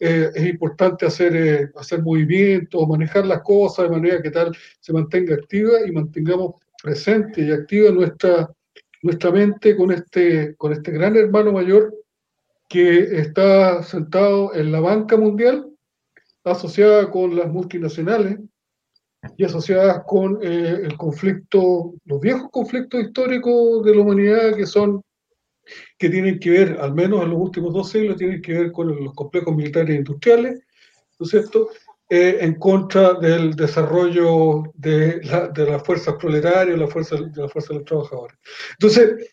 eh, es importante hacer, eh, hacer movimientos, manejar las cosas de manera que tal se mantenga activa y mantengamos presente y activa nuestra, nuestra mente con este, con este gran hermano mayor que está sentado en la banca mundial, asociada con las multinacionales, y asociadas con eh, el conflicto, los viejos conflictos históricos de la humanidad que son que tienen que ver, al menos en los últimos dos siglos, tienen que ver con los complejos militares e industriales, ¿no es cierto?, eh, en contra del desarrollo de, la, de las fuerzas proletarias, la fuerza, de la fuerza de los trabajadores. Entonces,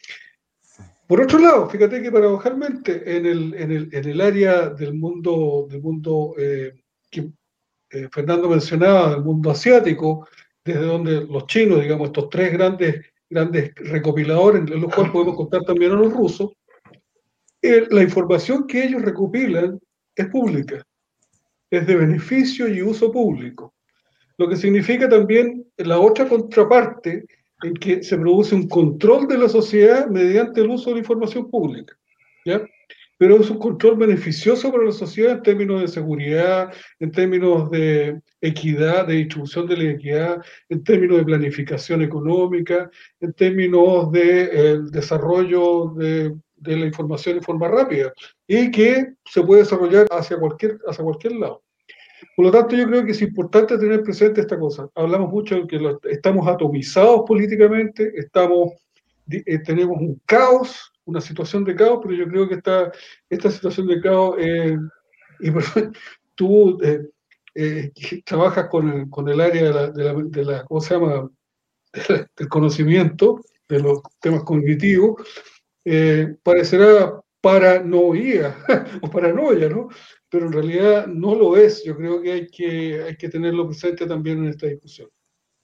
por otro lado, fíjate que paradojalmente en el, en el, en el área del mundo, del mundo eh, que eh, Fernando mencionaba, del mundo asiático, desde donde los chinos, digamos, estos tres grandes, grandes recopiladores, en los cuales podemos contar también a los rusos, la información que ellos recopilan es pública es de beneficio y uso público. Lo que significa también la otra contraparte en que se produce un control de la sociedad mediante el uso de la información pública. ¿ya? Pero es un control beneficioso para la sociedad en términos de seguridad, en términos de equidad, de distribución de la equidad, en términos de planificación económica, en términos de eh, desarrollo de, de la información en forma rápida y que se puede desarrollar hacia cualquier, hacia cualquier lado. Por lo tanto, yo creo que es importante tener presente esta cosa. Hablamos mucho de que estamos atomizados políticamente, estamos, eh, tenemos un caos, una situación de caos, pero yo creo que esta, esta situación de caos, eh, [laughs] y tú eh, trabajas con el, con el área de la, de, la, de la, ¿cómo se llama?, [laughs] del conocimiento, de los temas cognitivos, parecerá paranoia [laughs] o paranoia, ¿no? pero en realidad no lo es. Yo creo que hay que, tenerlo presente también en esta discusión.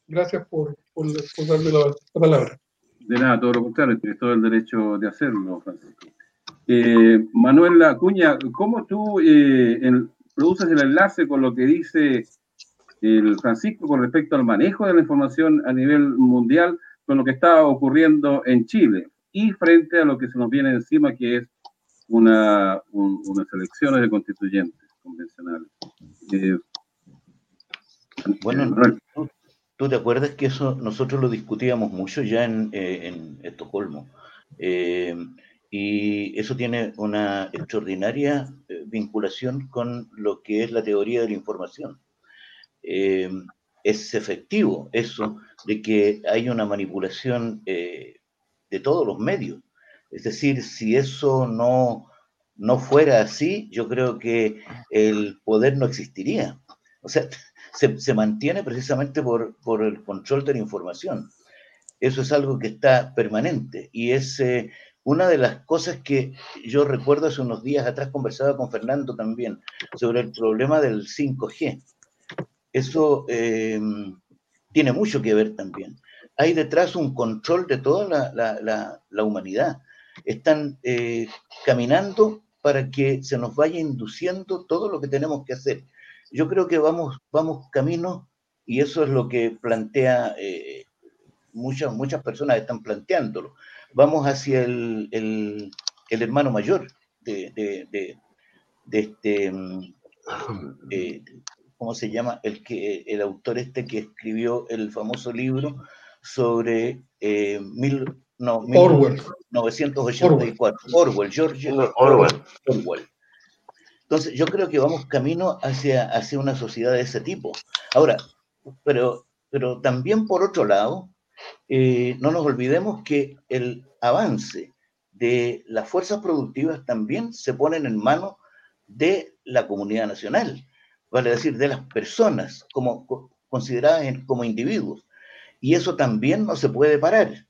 Gracias por, darme la, palabra. De nada, todo lo contrario, tienes todo el derecho de hacerlo, Francisco. Eh, Manuel Acuña, ¿cómo tú eh, produces el enlace con lo que dice Francisco con respecto al manejo de la información a nivel mundial con lo que está ocurriendo en Chile y frente a lo que se nos viene encima, que es una, unas elecciones de constituyentes convencionales. Eh, bueno, ¿tú, te acuerdas que eso nosotros lo discutíamos mucho ya en, eh, en Estocolmo? Eh, y eso tiene una extraordinaria vinculación con lo que es la teoría de la información. es efectivo eso de que hay una manipulación de todos los medios es decir, si eso no, no fuera así, yo creo que el poder no existiría. O sea, se, mantiene precisamente por, el control de la información. Eso es algo que está permanente y es eh, una de las cosas que yo recuerdo hace unos días atrás conversaba con Fernando también sobre el problema del 5G. Eso eh, tiene mucho que ver también. Hay detrás un control de toda la humanidad están eh, caminando para que se nos vaya induciendo todo lo que tenemos que hacer. Yo creo que vamos, vamos camino, y eso es lo que plantea, eh, muchas, muchas personas están planteándolo. Vamos hacia el, el, hermano mayor de, de, este, mm, eh, ¿cómo se llama? El, que, el autor este que escribió el famoso libro sobre mil, no, Orwell. 1984. Orwell, George Orwell. Orwell. Entonces, yo creo que vamos camino hacia, hacia una sociedad de ese tipo. Ahora, pero, pero también por otro lado, eh, no nos olvidemos que el avance de las fuerzas productivas también se ponen en manos de la comunidad nacional, vale decir, de las personas como consideradas como individuos. Y eso también no se puede parar.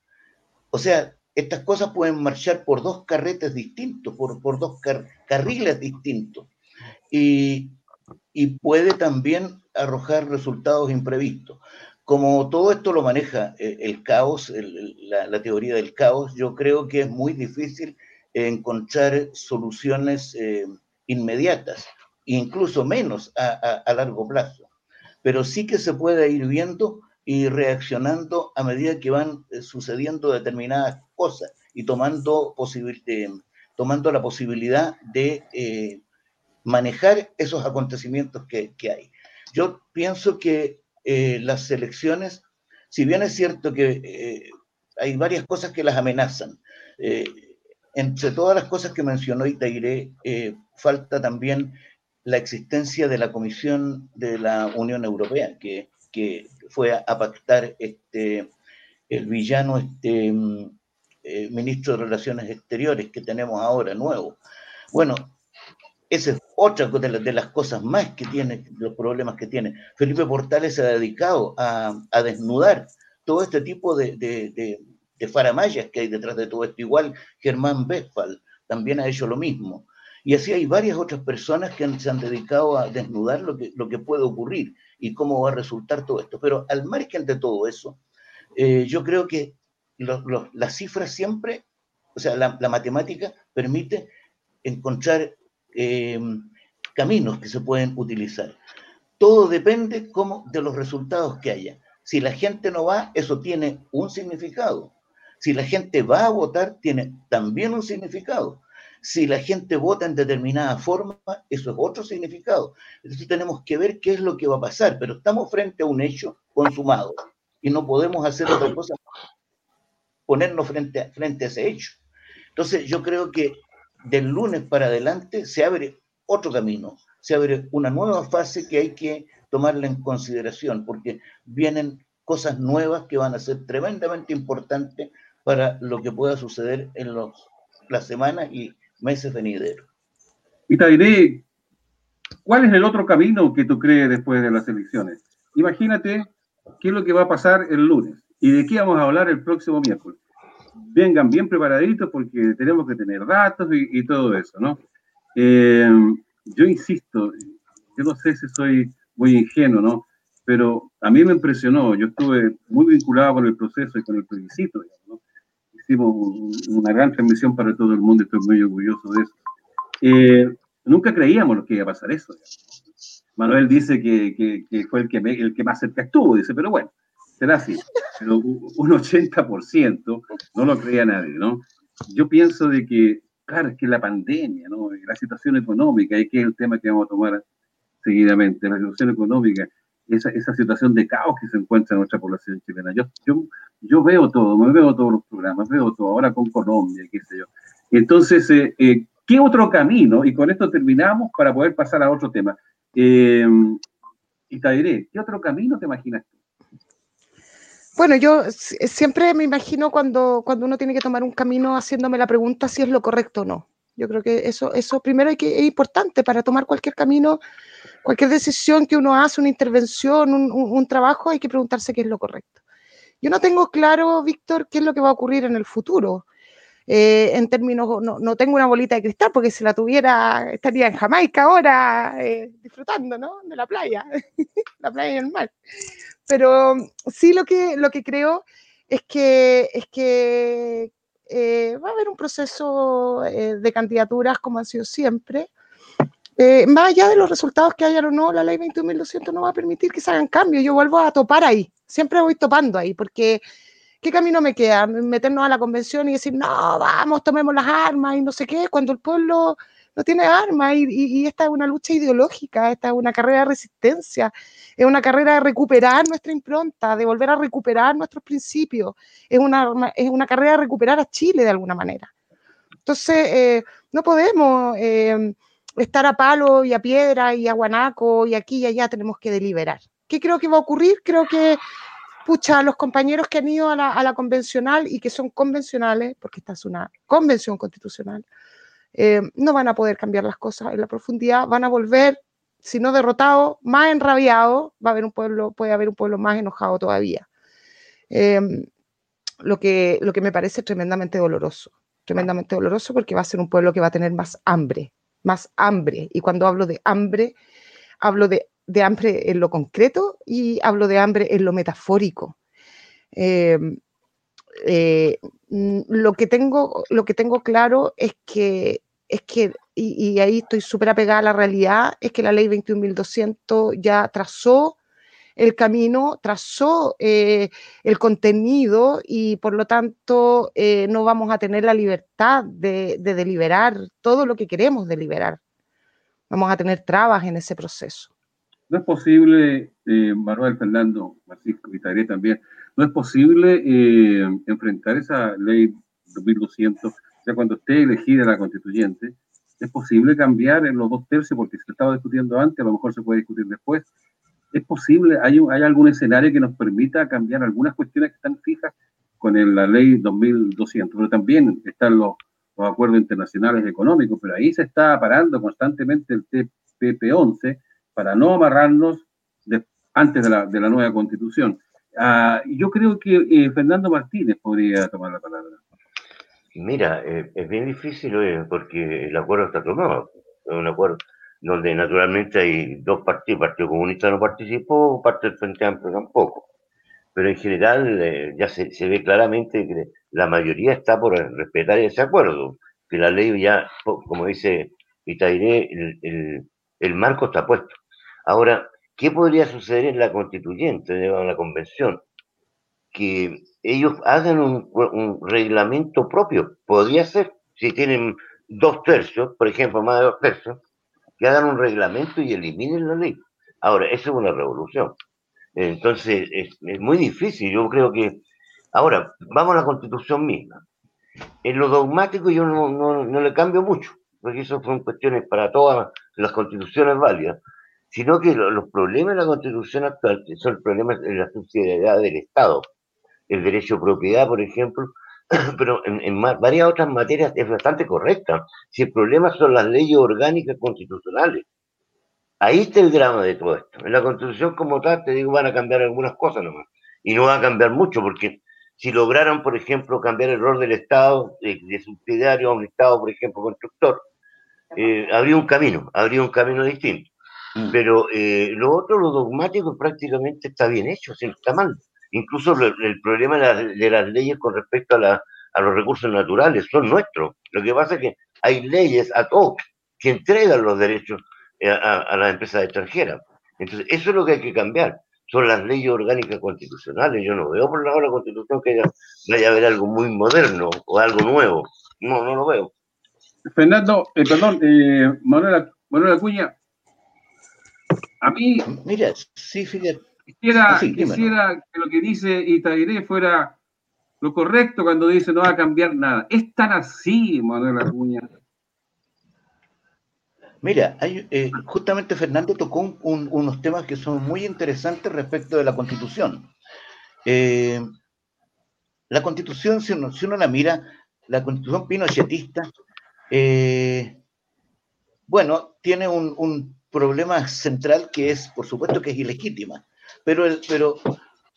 O sea, estas cosas pueden marchar por dos carretes distintos, por, por dos carriles distintos. Y, y, puede también arrojar resultados imprevistos. Como todo esto lo maneja eh, el, caos, la, teoría del caos, yo creo que es muy difícil encontrar soluciones eh, inmediatas, incluso menos a, a largo plazo. Pero sí que se puede ir viendo y reaccionando a medida que van eh, sucediendo determinadas cosas y tomando, eh, tomando la posibilidad de eh, manejar esos acontecimientos que, hay. Yo pienso que las elecciones, si bien es cierto que hay varias cosas que las amenazan, entre todas las cosas que mencionó Itairé, falta también la existencia de la Comisión de la Unión Europea, que que fue a, pactar este, el villano este, mm, eh, ministro de Relaciones Exteriores que tenemos ahora, nuevo. Bueno, esa es otra de, las cosas más que tiene, los problemas que tiene. Felipe Portales se ha dedicado a, desnudar todo este tipo de, de, faramayas que hay detrás de todo esto. Igual Germán Westphal también ha hecho lo mismo. Y así hay varias otras personas que se han dedicado a desnudar lo que, lo que puede ocurrir y cómo va a resultar todo esto. Pero al margen de todo eso, eh, yo creo que las cifras siempre, o sea, la, matemática permite encontrar Em, caminos que se pueden utilizar. Todo depende como de los resultados que haya. Si la gente no va, eso tiene un significado. Si la gente va a votar, tiene también un significado. Si la gente vota en determinada forma, eso es otro significado. Entonces tenemos que ver qué es lo que va a pasar, pero estamos frente a un hecho consumado y no podemos hacer otra [clears throat] cosa ponernos frente frente a ese hecho. Entonces yo creo que del lunes para adelante se abre otro camino, se abre una nueva fase que hay que tomarla en consideración, porque vienen cosas nuevas que van a ser tremendamente importantes para lo que pueda suceder en los, las semanas y meses venideros. Y te diré, ¿cuál es el otro camino que tú crees después de las elecciones? Imagínate qué es lo que va a pasar el lunes y de qué vamos a hablar el próximo miércoles vengan bien preparaditos porque tenemos que tener datos y, todo eso, ¿no? Eh, yo insisto, yo no sé si soy muy ingenuo, ¿no? Pero a mí me impresionó, yo estuve muy vinculado con el proceso y con el plebiscito. Hicimos una gran transmisión para todo el mundo estoy muy orgulloso de eso. Eh, nunca creíamos lo que iba a pasar eso. Manuel dice que, que, fue el que, el que más cerca estuvo, dice, pero bueno, será así, pero un 80% no lo creía nadie, ¿no? Yo pienso de que, claro, es que la pandemia, ¿no? La situación económica, y que es el tema que vamos a tomar seguidamente, la situación económica, esa, esa situación de caos que se encuentra en nuestra población chilena. Yo, yo, yo veo todo, me veo todos los programas, veo todo, ahora con Colombia, qué sé yo. Entonces, eh, eh, ¿qué otro camino? Y con esto terminamos para poder pasar a otro tema. Eh, ¿qué otro camino te imaginas tú? Bueno, yo siempre me imagino cuando, cuando uno tiene que tomar un camino haciéndome la pregunta si es lo correcto o no. Yo creo que eso, eso primero hay que, es importante para tomar cualquier camino, cualquier decisión que uno hace, una intervención, un, trabajo, hay que preguntarse qué es lo correcto. Yo no tengo claro, Víctor, qué es lo que va a ocurrir en el futuro. Eh, en términos, no, no, tengo una bolita de cristal, porque si la tuviera estaría en Jamaica ahora eh, disfrutando, ¿no? De la playa, [laughs] la playa y el mar. Pero sí lo que, lo que creo es que, es que eh, va a haber un proceso eh, de candidaturas como ha sido siempre. Eh, más allá de los resultados que hayan o no, la ley 21.200 no va a permitir que se hagan cambios. Yo vuelvo a topar ahí, siempre voy topando ahí, porque ¿qué camino me queda? Meternos a la convención y decir, no, vamos, tomemos las armas y no sé qué, cuando el pueblo no tiene armas y, esta es una lucha ideológica, esta es una carrera de resistencia, es una carrera de recuperar nuestra impronta, de volver a recuperar nuestros principios, es una, es una carrera de recuperar a Chile de alguna manera. Entonces, eh, no podemos eh, estar a palo y a piedra y a guanaco y aquí y allá, tenemos que deliberar. ¿Qué creo que va a ocurrir? Creo que pucha, los compañeros que han ido a la, a la, convencional y que son convencionales, porque esta es una convención constitucional, eh, no van a poder cambiar las cosas en la profundidad, van a volver, si no derrotados, más enrabiados, va a haber un pueblo, puede haber un pueblo más enojado todavía. Em, lo, que, lo que me parece tremendamente doloroso, tremendamente doloroso porque va a ser un pueblo que va a tener más hambre, más hambre. Y cuando hablo de hambre, hablo de, de hambre en lo concreto y hablo de hambre en lo metafórico. Em, eh, mm, lo, que tengo, lo que tengo claro es que, es que y, ahí estoy súper apegada a la realidad, es que la ley 21.200 ya trazó el camino, trazó eh, el contenido y por lo tanto eh, no vamos a tener la libertad de, deliberar todo lo que queremos deliberar. Vamos a tener trabas en ese proceso. No es posible, Manuel Fernando, Francisco y también, no es posible eh, enfrentar esa ley 2200, ya cuando esté elegida la constituyente, es posible cambiar en los dos tercios, porque se estaba discutiendo antes, a lo mejor se puede discutir después, ¿Es posible? ¿Hay, ¿Hay algún escenario que nos permita cambiar algunas cuestiones que están fijas con la ley 2200? Pero también están los, acuerdos internacionales económicos, pero ahí se está parando constantemente el TPP-11 para no amarrarnos antes de la, de la, nueva constitución. Ah, yo creo que eh, Fernando Martínez podría tomar la palabra. Mira, eh, es bien difícil porque el acuerdo está tomado. Es un acuerdo donde naturalmente hay dos partidos, el Partido Comunista no participó, parte del Frente Amplio tampoco. Pero en general eh, ya se, se, ve claramente que la mayoría está por respetar ese acuerdo, que la ley ya, como dice Itairé, el, el, el marco está puesto. Ahora, ¿qué podría suceder en la constituyente, en la convención? Que ellos hagan un, un, reglamento propio. Podría ser, si tienen dos tercios, por ejemplo, más de dos tercios, que hagan un reglamento y eliminen la ley. Ahora, eso es una revolución. Entonces, es, es muy difícil. Yo creo que. Ahora, vamos a la constitución misma. En lo dogmático yo no, no, no le cambio mucho, porque eso son cuestiones para todas las constituciones válidas, sino que lo, los problemas de la constitución actual son problemas de la subsidiariedad del Estado el derecho a propiedad, por ejemplo, [clears throat] pero en, en varias otras materias es bastante correcta. Si el problema son las leyes orgánicas constitucionales, ahí está el drama de todo esto. En la constitución como tal, te digo, van a cambiar algunas cosas nomás. Y no va a cambiar mucho, porque si lograran, por ejemplo, cambiar el rol del Estado, de, de subsidiario a un Estado, por ejemplo, constructor, eh, habría un camino, habría un camino distinto. Mm. Pero eh, lo otro, lo dogmático, prácticamente está bien hecho, no está mal incluso el problema de, la, de las leyes con respecto a, la, a, los recursos naturales son nuestros. Lo que pasa es que hay leyes a todos que entregan los derechos eh, a, a, las empresas extranjeras. Entonces, eso es lo que hay que cambiar. Son las leyes orgánicas constitucionales. Yo no veo por la hora constitución que vaya a haber algo muy moderno o algo nuevo. No, no lo veo. Fernando, eh, perdón, eh, Manuel, Manuel Acuña, a mí... Mira, sí, fíjate, Quisiera, sí, quisiera que lo que dice Itairé fuera lo correcto cuando dice no va a cambiar nada. Es tan así, Manuel Acuña. Mira, hay, eh, justamente Fernando tocó un, un, unos temas que son muy interesantes respecto de la Constitución. Eh, la Constitución, si uno, si uno, la mira, la Constitución pinochetista, eh, bueno, tiene un, un, problema central que es, por supuesto, que es ilegítima pero, el, pero,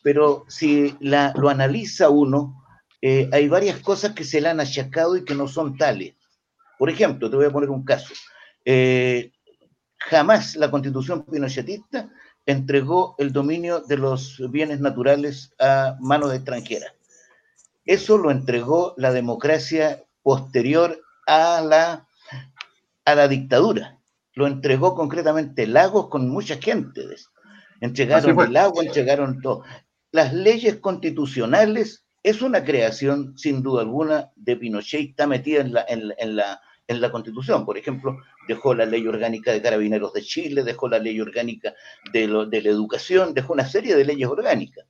pero si la, lo analiza uno, eh, hay varias cosas que se le han achacado y que no son tales. Por ejemplo, te voy a poner un caso. Eh, jamás la constitución pinochetista entregó el dominio de los bienes naturales a manos extranjeras. Eso lo entregó la democracia posterior a la, a la dictadura. Lo entregó concretamente Lagos con mucha gente. Entregaron el agua, entregaron todo. Las leyes constitucionales es una creación, sin duda alguna, de Pinochet y está metida en la, en, en, la, en la Constitución. Por ejemplo, dejó la ley orgánica de carabineros de Chile, dejó la ley orgánica de, lo, de la educación, dejó una serie de leyes orgánicas.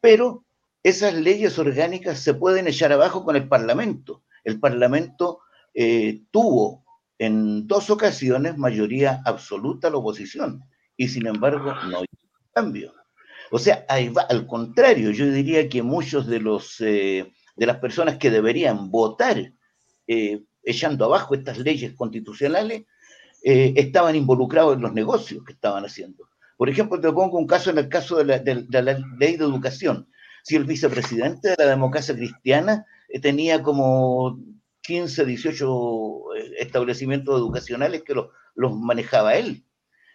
Pero esas leyes orgánicas se pueden echar abajo con el Parlamento. El Parlamento eh, tuvo en dos ocasiones mayoría absoluta a la oposición y sin embargo no cambio. O sea, al contrario, yo diría que muchos de los eh, de las personas que deberían votar eh, echando abajo estas leyes constitucionales eh, estaban involucrados en los negocios que estaban haciendo. Por ejemplo, te pongo un caso en el caso de la, de, la ley de educación. Si el vicepresidente de la democracia cristiana eh, tenía como 15, 18 eh, establecimientos educacionales que los, los manejaba él.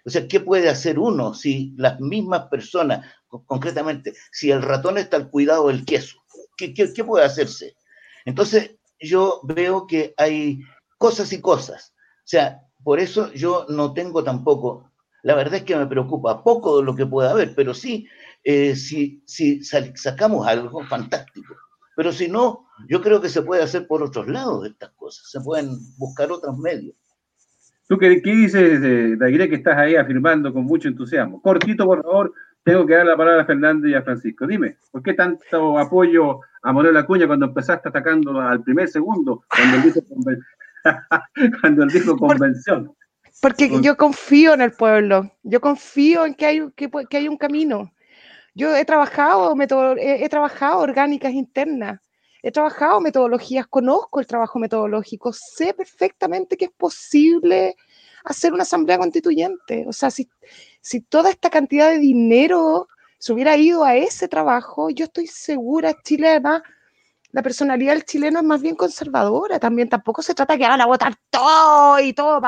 O sea, ¿qué puede hacer uno si las mismas personas, concretamente, si el ratón está al cuidado del queso? ¿Qué, qué, qué puede hacerse? Entonces, yo veo que hay cosas y cosas. O sea, por eso yo no tengo tampoco, la verdad es que me preocupa poco de lo que pueda haber, pero sí, eh, si, si sacamos algo fantástico. Pero si no, yo creo que se puede hacer por otros lados estas cosas, se pueden buscar otros medios. ¿Tú qué, qué dices, Daguiré, que estás ahí afirmando con mucho entusiasmo? Cortito, por favor, tengo que dar la palabra a Fernando y a Francisco. Dime, ¿por qué tanto apoyo a Manuel Acuña cuando empezaste atacando al primer segundo, cuando él dijo, conven... [laughs] cuando él dijo convención? Porque yo confío en el pueblo, yo confío en que hay, que, que hay un camino. Yo he trabajado, he, he trabajado orgánicas internas, he trabajado metodologías, conozco el trabajo metodológico, sé perfectamente que es posible hacer una asamblea constituyente. O sea, si, si toda esta cantidad de dinero se hubiera ido a ese trabajo, yo estoy segura, Chile además, la personalidad del chileno es más bien conservadora también, tampoco se trata que van a votar todo y todo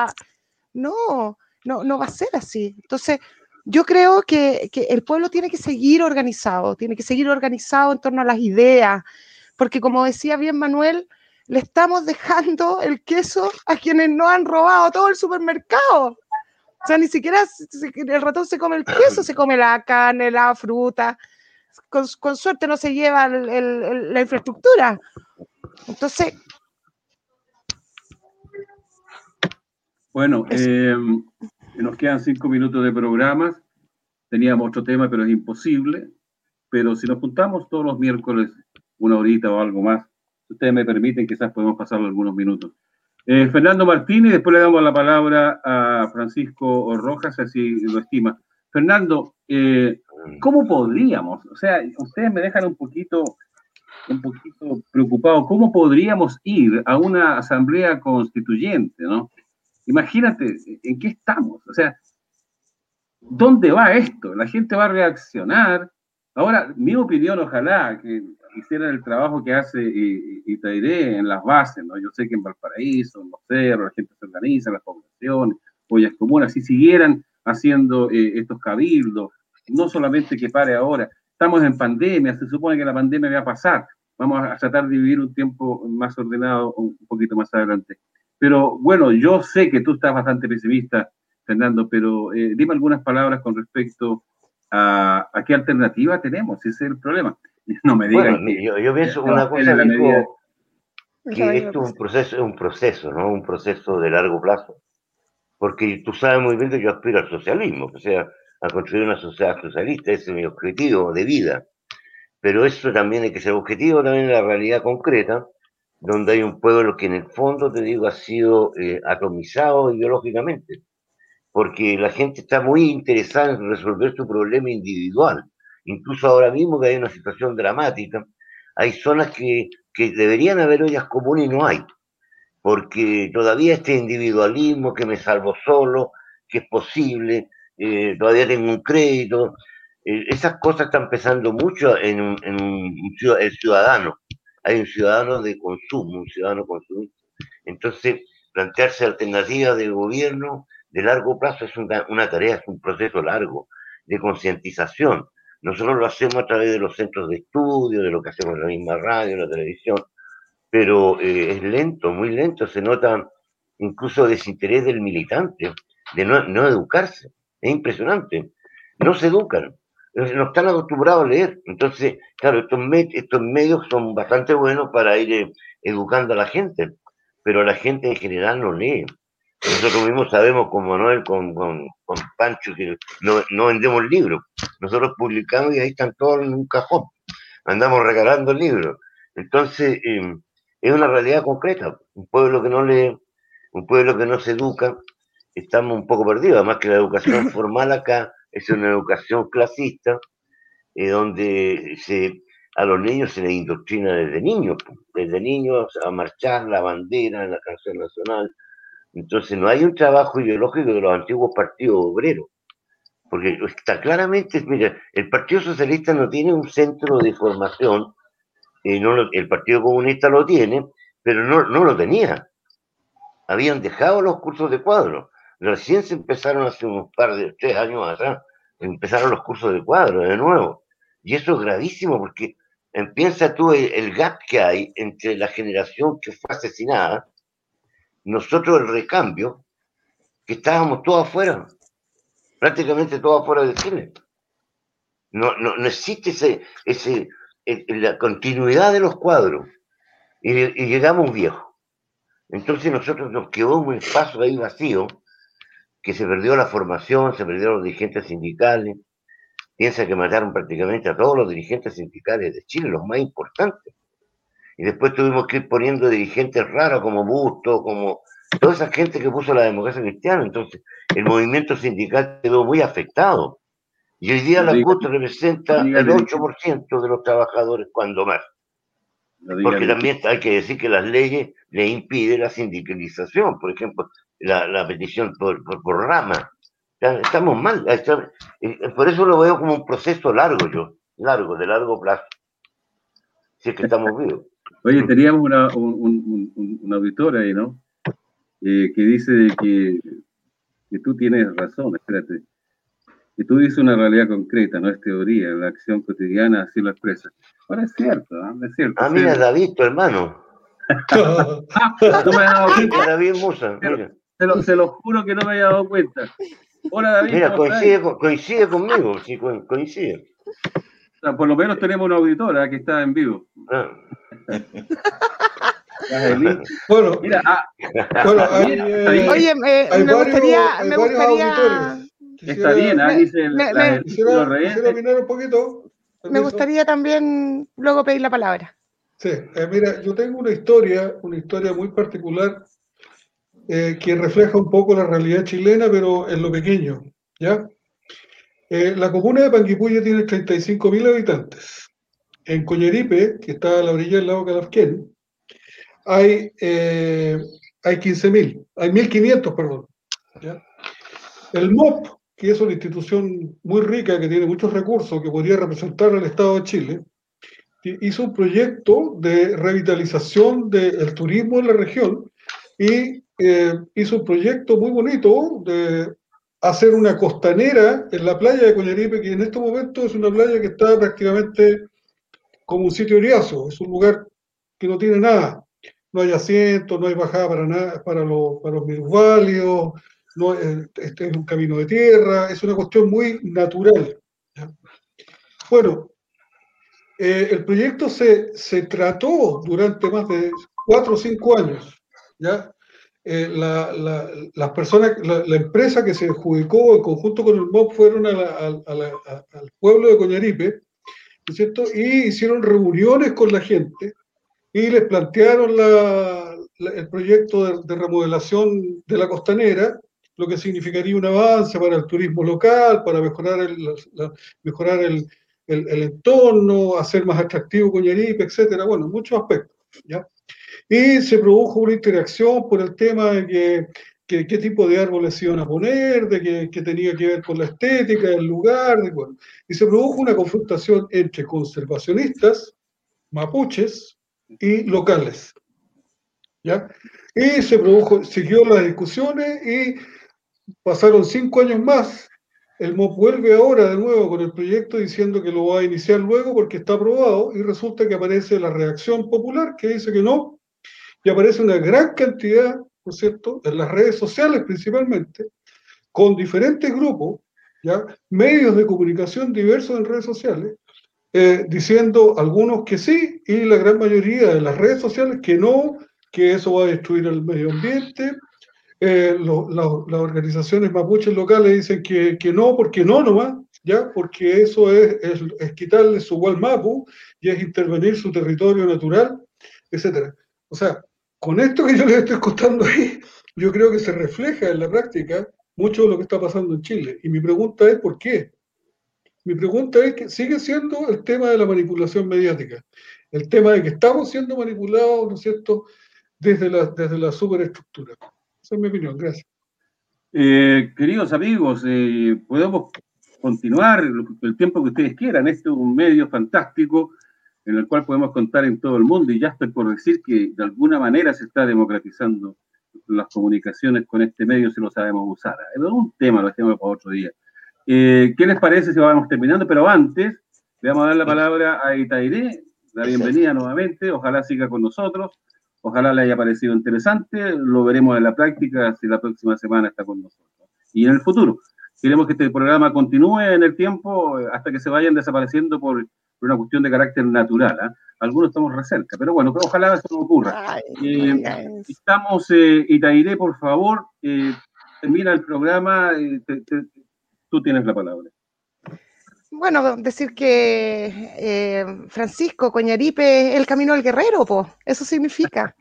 No, no, no va a ser así. Entonces, yo creo que, que, el pueblo tiene que seguir organizado, tiene que seguir organizado en torno a las ideas, porque como decía bien Manuel, le estamos dejando el queso a quienes no han robado todo el supermercado. O sea, ni siquiera el ratón se come el queso, se come la carne, la fruta. Con, con suerte no se lleva el, la infraestructura. Entonces... Bueno, eh, nos quedan cinco minutos de programas. Teníamos otro tema, pero es imposible. Pero si nos juntamos todos los miércoles, una horita o algo más, si ustedes me permiten, quizás podemos pasar algunos minutos. Eh, Fernando Martínez, después le damos la palabra a Francisco Rojas, así lo estima. Fernando, eh, ¿cómo podríamos? O sea, ustedes me dejan un poquito, un poquito preocupado. ¿Cómo podríamos ir a una asamblea constituyente, no? Imagínate en qué estamos. O sea, ¿dónde va esto? La gente va a reaccionar. Ahora, mi opinión, ojalá que hicieran el trabajo que hace Itairé en las bases, ¿no? Yo sé que en Valparaíso, en los cerros, la gente se organiza, las poblaciones, ollas comunas, si siguieran haciendo eh, estos cabildos, no solamente que pare ahora, estamos en pandemia, se supone que la pandemia va a pasar, vamos a tratar de vivir un tiempo más ordenado un poquito más adelante. Pero bueno, yo sé que tú estás bastante pesimista, Fernando, pero eh, dime algunas palabras con respecto a, qué alternativa tenemos, ese es el problema. [laughs] No me digan. yo, pienso una cosa, que esto es un proceso, es un proceso, ¿no? Un proceso de largo plazo. Porque tú sabes muy bien que yo aspiro al socialismo, o sea, a construir una sociedad socialista, ese es mi objetivo de vida. Pero eso también hay que ser objetivo también en la realidad concreta, donde hay un pueblo que en el fondo, te digo, ha sido eh, atomizado ideológicamente, porque la gente está muy interesada en resolver su problema individual. Incluso ahora mismo que hay una situación dramática, hay zonas que, que deberían haber ollas comunes y no hay, porque todavía este individualismo que me salvo solo, que es posible, eh, todavía tengo un crédito, eh, esas cosas están pesando mucho en, el ciudadano hay un ciudadano de consumo, un ciudadano consumista. Entonces, plantearse alternativas de gobierno de largo plazo es una, tarea, es un proceso largo de concientización. Nosotros lo hacemos a través de los centros de estudio, de lo que hacemos en la misma radio, en la televisión, pero eh, es lento, muy lento, se nota incluso desinterés del militante, de no, educarse. Es impresionante. No se educan no están acostumbrados a leer. Entonces, claro, estos, estos medios son bastante buenos para ir eh, educando a la gente, pero la gente en general no lee. Nosotros mismos sabemos con Manuel, con, con, con Pancho, que no, no, vendemos libros. Nosotros publicamos y ahí están todos en un cajón. Andamos regalando libros. Entonces, em, es una realidad concreta. Un pueblo que no lee, un pueblo que no se educa, estamos un poco perdidos. Además que la educación [laughs] formal acá es una educación clasista, eh, donde se, a los niños se les indoctrina desde niños, desde niños a marchar la bandera la canción nacional. Entonces no hay un trabajo ideológico de los antiguos partidos obreros, porque está claramente, mira, el Partido Socialista no tiene un centro de formación, eh, no el Partido Comunista lo tiene, pero no, no lo tenía. Habían dejado los cursos de cuadro. Recién se empezaron hace un par de tres años atrás, empezaron los cursos de cuadro de nuevo. Y eso es gravísimo porque piensa tú el, gap que hay entre la generación que fue asesinada, nosotros el recambio, que estábamos todos afuera, prácticamente todos afuera del cine. No, no, no existe ese, ese, la continuidad de los cuadros. Y, y llegamos viejos. Entonces nosotros nos quedó un espacio ahí vacío que se perdió la formación, se perdieron los dirigentes sindicales. Piensa que mataron prácticamente a todos los dirigentes sindicales de Chile, los más importantes. Y después tuvimos que ir poniendo dirigentes raros como Busto, como toda esa gente que puso la democracia cristiana. Entonces, el movimiento sindical quedó muy afectado. Y hoy día la cuota representa el 8% de los trabajadores, cuando más. Porque también hay que decir que las leyes le impiden la sindicalización, por ejemplo, la, petición por, por, rama. Estamos mal. Por eso lo veo como un proceso largo yo, largo, de largo plazo. Si es que estamos vivos. Oye, teníamos una, un, un, auditor ahí, ¿no? Eh, que dice que, que tú tienes razón, espérate y tú dices una realidad concreta, no es teoría, la acción cotidiana así lo expresa. Ahora es cierto, ¿no? es cierto. Ah, mira, David, tu hermano. Ah, no me dado [laughs] cuenta. David Musa, mira. Se lo, se lo, juro que no me había dado cuenta. Hola, David. Mira, coincide, coincide conmigo, sí, coincide. O sea, por lo menos tenemos una auditora que está en vivo. Ah. [laughs] bueno, mira, ah, bueno, eh, oye, me, me gustaría, me gustaría Está bien, ahí dice el, me, quisiera, un poquito. Me gustaría también luego pedir la palabra. Sí, eh, mira, yo tengo una historia, una historia muy particular eh, que refleja un poco la realidad chilena, pero en lo pequeño, ¿ya? Eh, la comuna de Panguipulli tiene 35.000 habitantes. En Coñeripe, que está a la orilla del lago Calafquén, hay, hay 15.000, hay 1.500, perdón. ¿ya? El MOP, que es una institución muy rica, que tiene muchos recursos, que podría representar al Estado de Chile, hizo un proyecto de revitalización del turismo en la región y eh, hizo un proyecto muy bonito de hacer una costanera en la playa de Coñaripe, que en este momento es una playa que está prácticamente como un sitio oriazo, es un lugar que no tiene nada. No hay asientos, no hay bajada para, nada, para, los, para los minusválidos, no, este es un camino de tierra, es una cuestión muy natural. Bueno, eh, el proyecto se, se, trató durante más de cuatro o cinco años. ¿ya? Eh, la, la, las personas, la, empresa que se adjudicó en conjunto con el MOB fueron al pueblo de Coñaripe, ¿no es cierto? Y hicieron reuniones con la gente y les plantearon el proyecto de, de, remodelación de la costanera lo que significaría un avance para el turismo local, para mejorar el, mejorar el, el, entorno, hacer más atractivo Coñaripe, etcétera, bueno, muchos aspectos. ¿ya? Y se produjo una interacción por el tema de que, qué tipo de árboles se iban a poner, de que, tenía que ver con la estética del lugar, de, bueno, y se produjo una confrontación entre conservacionistas, mapuches y locales. ¿ya? Y se produjo, siguió las discusiones y Pasaron cinco años más. El MOP vuelve ahora de nuevo con el proyecto diciendo que lo va a iniciar luego porque está aprobado y resulta que aparece la reacción popular que dice que no y aparece una gran cantidad, ¿no es cierto?, en las redes sociales principalmente, con diferentes grupos, ¿ya? medios de comunicación diversos en redes sociales, eh, diciendo algunos que sí y la gran mayoría de las redes sociales que no, que eso va a destruir el medio ambiente, eh, las organizaciones mapuches locales dicen que, que, no, porque no nomás, ¿ya? porque eso es, es, quitarle su mapu y es intervenir su territorio natural, etc. O sea, con esto que yo les estoy contando ahí, yo creo que se refleja en la práctica mucho de lo que está pasando en Chile. Y mi pregunta es, ¿por qué? Mi pregunta es que sigue siendo el tema de la manipulación mediática, el tema de que estamos siendo manipulados, ¿no es cierto?, desde la, desde la superestructura. Esa es mi opinión, gracias. Eh, queridos amigos, eh, podemos continuar el tiempo que ustedes quieran. Este es un medio fantástico en el cual podemos contar en todo el mundo y ya estoy por decir que de alguna manera se está democratizando las comunicaciones con este medio si lo sabemos usar. Es un tema, lo dejemos para otro día. Eh, ¿Qué les parece si vamos terminando? Pero antes, le vamos a dar la palabra a Itairé, la bienvenida nuevamente, ojalá siga con nosotros. Ojalá le haya parecido interesante, lo veremos en la práctica si la próxima semana está con nosotros. Y en el futuro, queremos que este programa continúe en el tiempo eh, hasta que se vayan desapareciendo por, una cuestión de carácter natural. ¿ah? Algunos estamos recerca, pero bueno, ojalá eso no ocurra. Eh, estamos, eh, Itairé, por favor, eh, termina el programa, tú tienes la palabra. Bueno, decir que eh, Francisco Coñaripe el camino al guerrero, po, eso significa.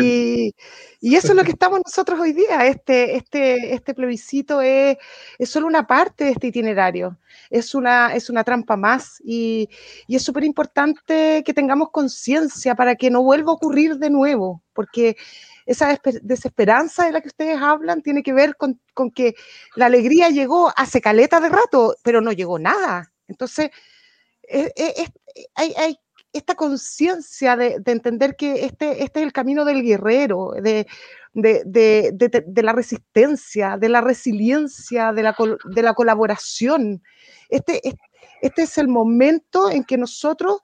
Y, Y eso es lo que [laughs] estamos nosotros hoy día. Este, este, este plebiscito es, es solo una parte de este itinerario, es una, es una trampa más y, y es súper importante que tengamos conciencia para que no vuelva a ocurrir de nuevo, porque esa desesperanza de la que ustedes hablan tiene que ver con, con que la alegría llegó hace caleta de rato, pero no llegó nada. Entonces, e, e, hay, hay, esta conciencia de, entender que este, este es el camino del guerrero, de, de, la resistencia, de la resiliencia, de la, de la colaboración. Este, este es el momento en que nosotros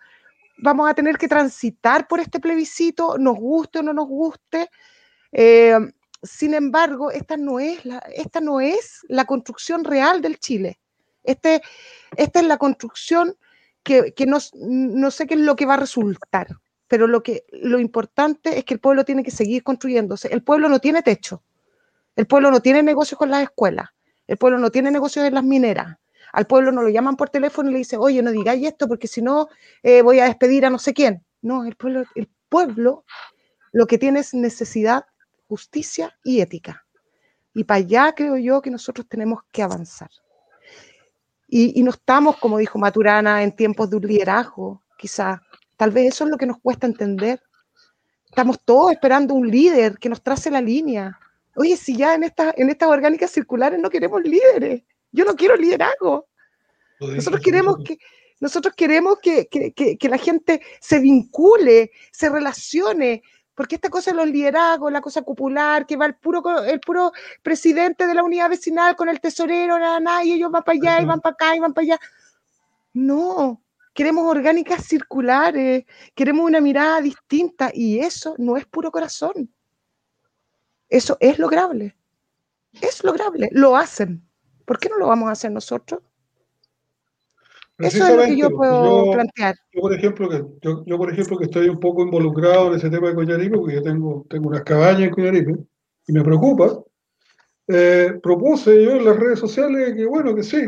vamos a tener que transitar por este plebiscito, nos guste o no nos guste. Eh, sin embargo, esta no, es la, esta no es la construcción real del Chile. Este, esta es la construcción que, no, sé qué es lo que va a resultar, pero lo, que, lo importante es que el pueblo tiene que seguir construyéndose. El pueblo no tiene techo, el pueblo no tiene negocios con las escuelas, el pueblo no tiene negocios en las mineras. Al pueblo no lo llaman por teléfono y le dicen, oye, no digáis esto porque si no eh, voy a despedir a no sé quién. No, el pueblo, el pueblo lo que tiene es necesidad, justicia y ética. Y para allá creo yo que nosotros tenemos que avanzar. Y, no estamos, como dijo Maturana, en tiempos de un liderazgo, quizá. Tal vez eso es lo que nos cuesta entender. Estamos todos esperando un líder que nos trace la línea. Oye, si ya en, esta, en estas orgánicas circulares no queremos líderes, yo no quiero liderazgo. Nosotros queremos que, nosotros queremos que, que, que, la gente se vincule, se relacione, porque esta cosa de los liderazgos, la cosa popular, que va el puro, el puro presidente de la unidad vecinal con el tesorero, nada, y ellos van para allá, y van para acá, y van para allá. No, queremos orgánicas circulares, queremos una mirada distinta, y eso no es puro corazón. Eso es lograble. Es lograble, lo hacen. ¿Por qué no lo vamos a hacer nosotros? Eso es lo que yo puedo plantear. Yo por, ejemplo, que, yo, por ejemplo, que estoy un poco involucrado en ese tema de Coñaripe, porque yo tengo, tengo unas cabañas en Coñaripe, y me preocupa, eh, propuse yo en las redes sociales que, bueno, que sí,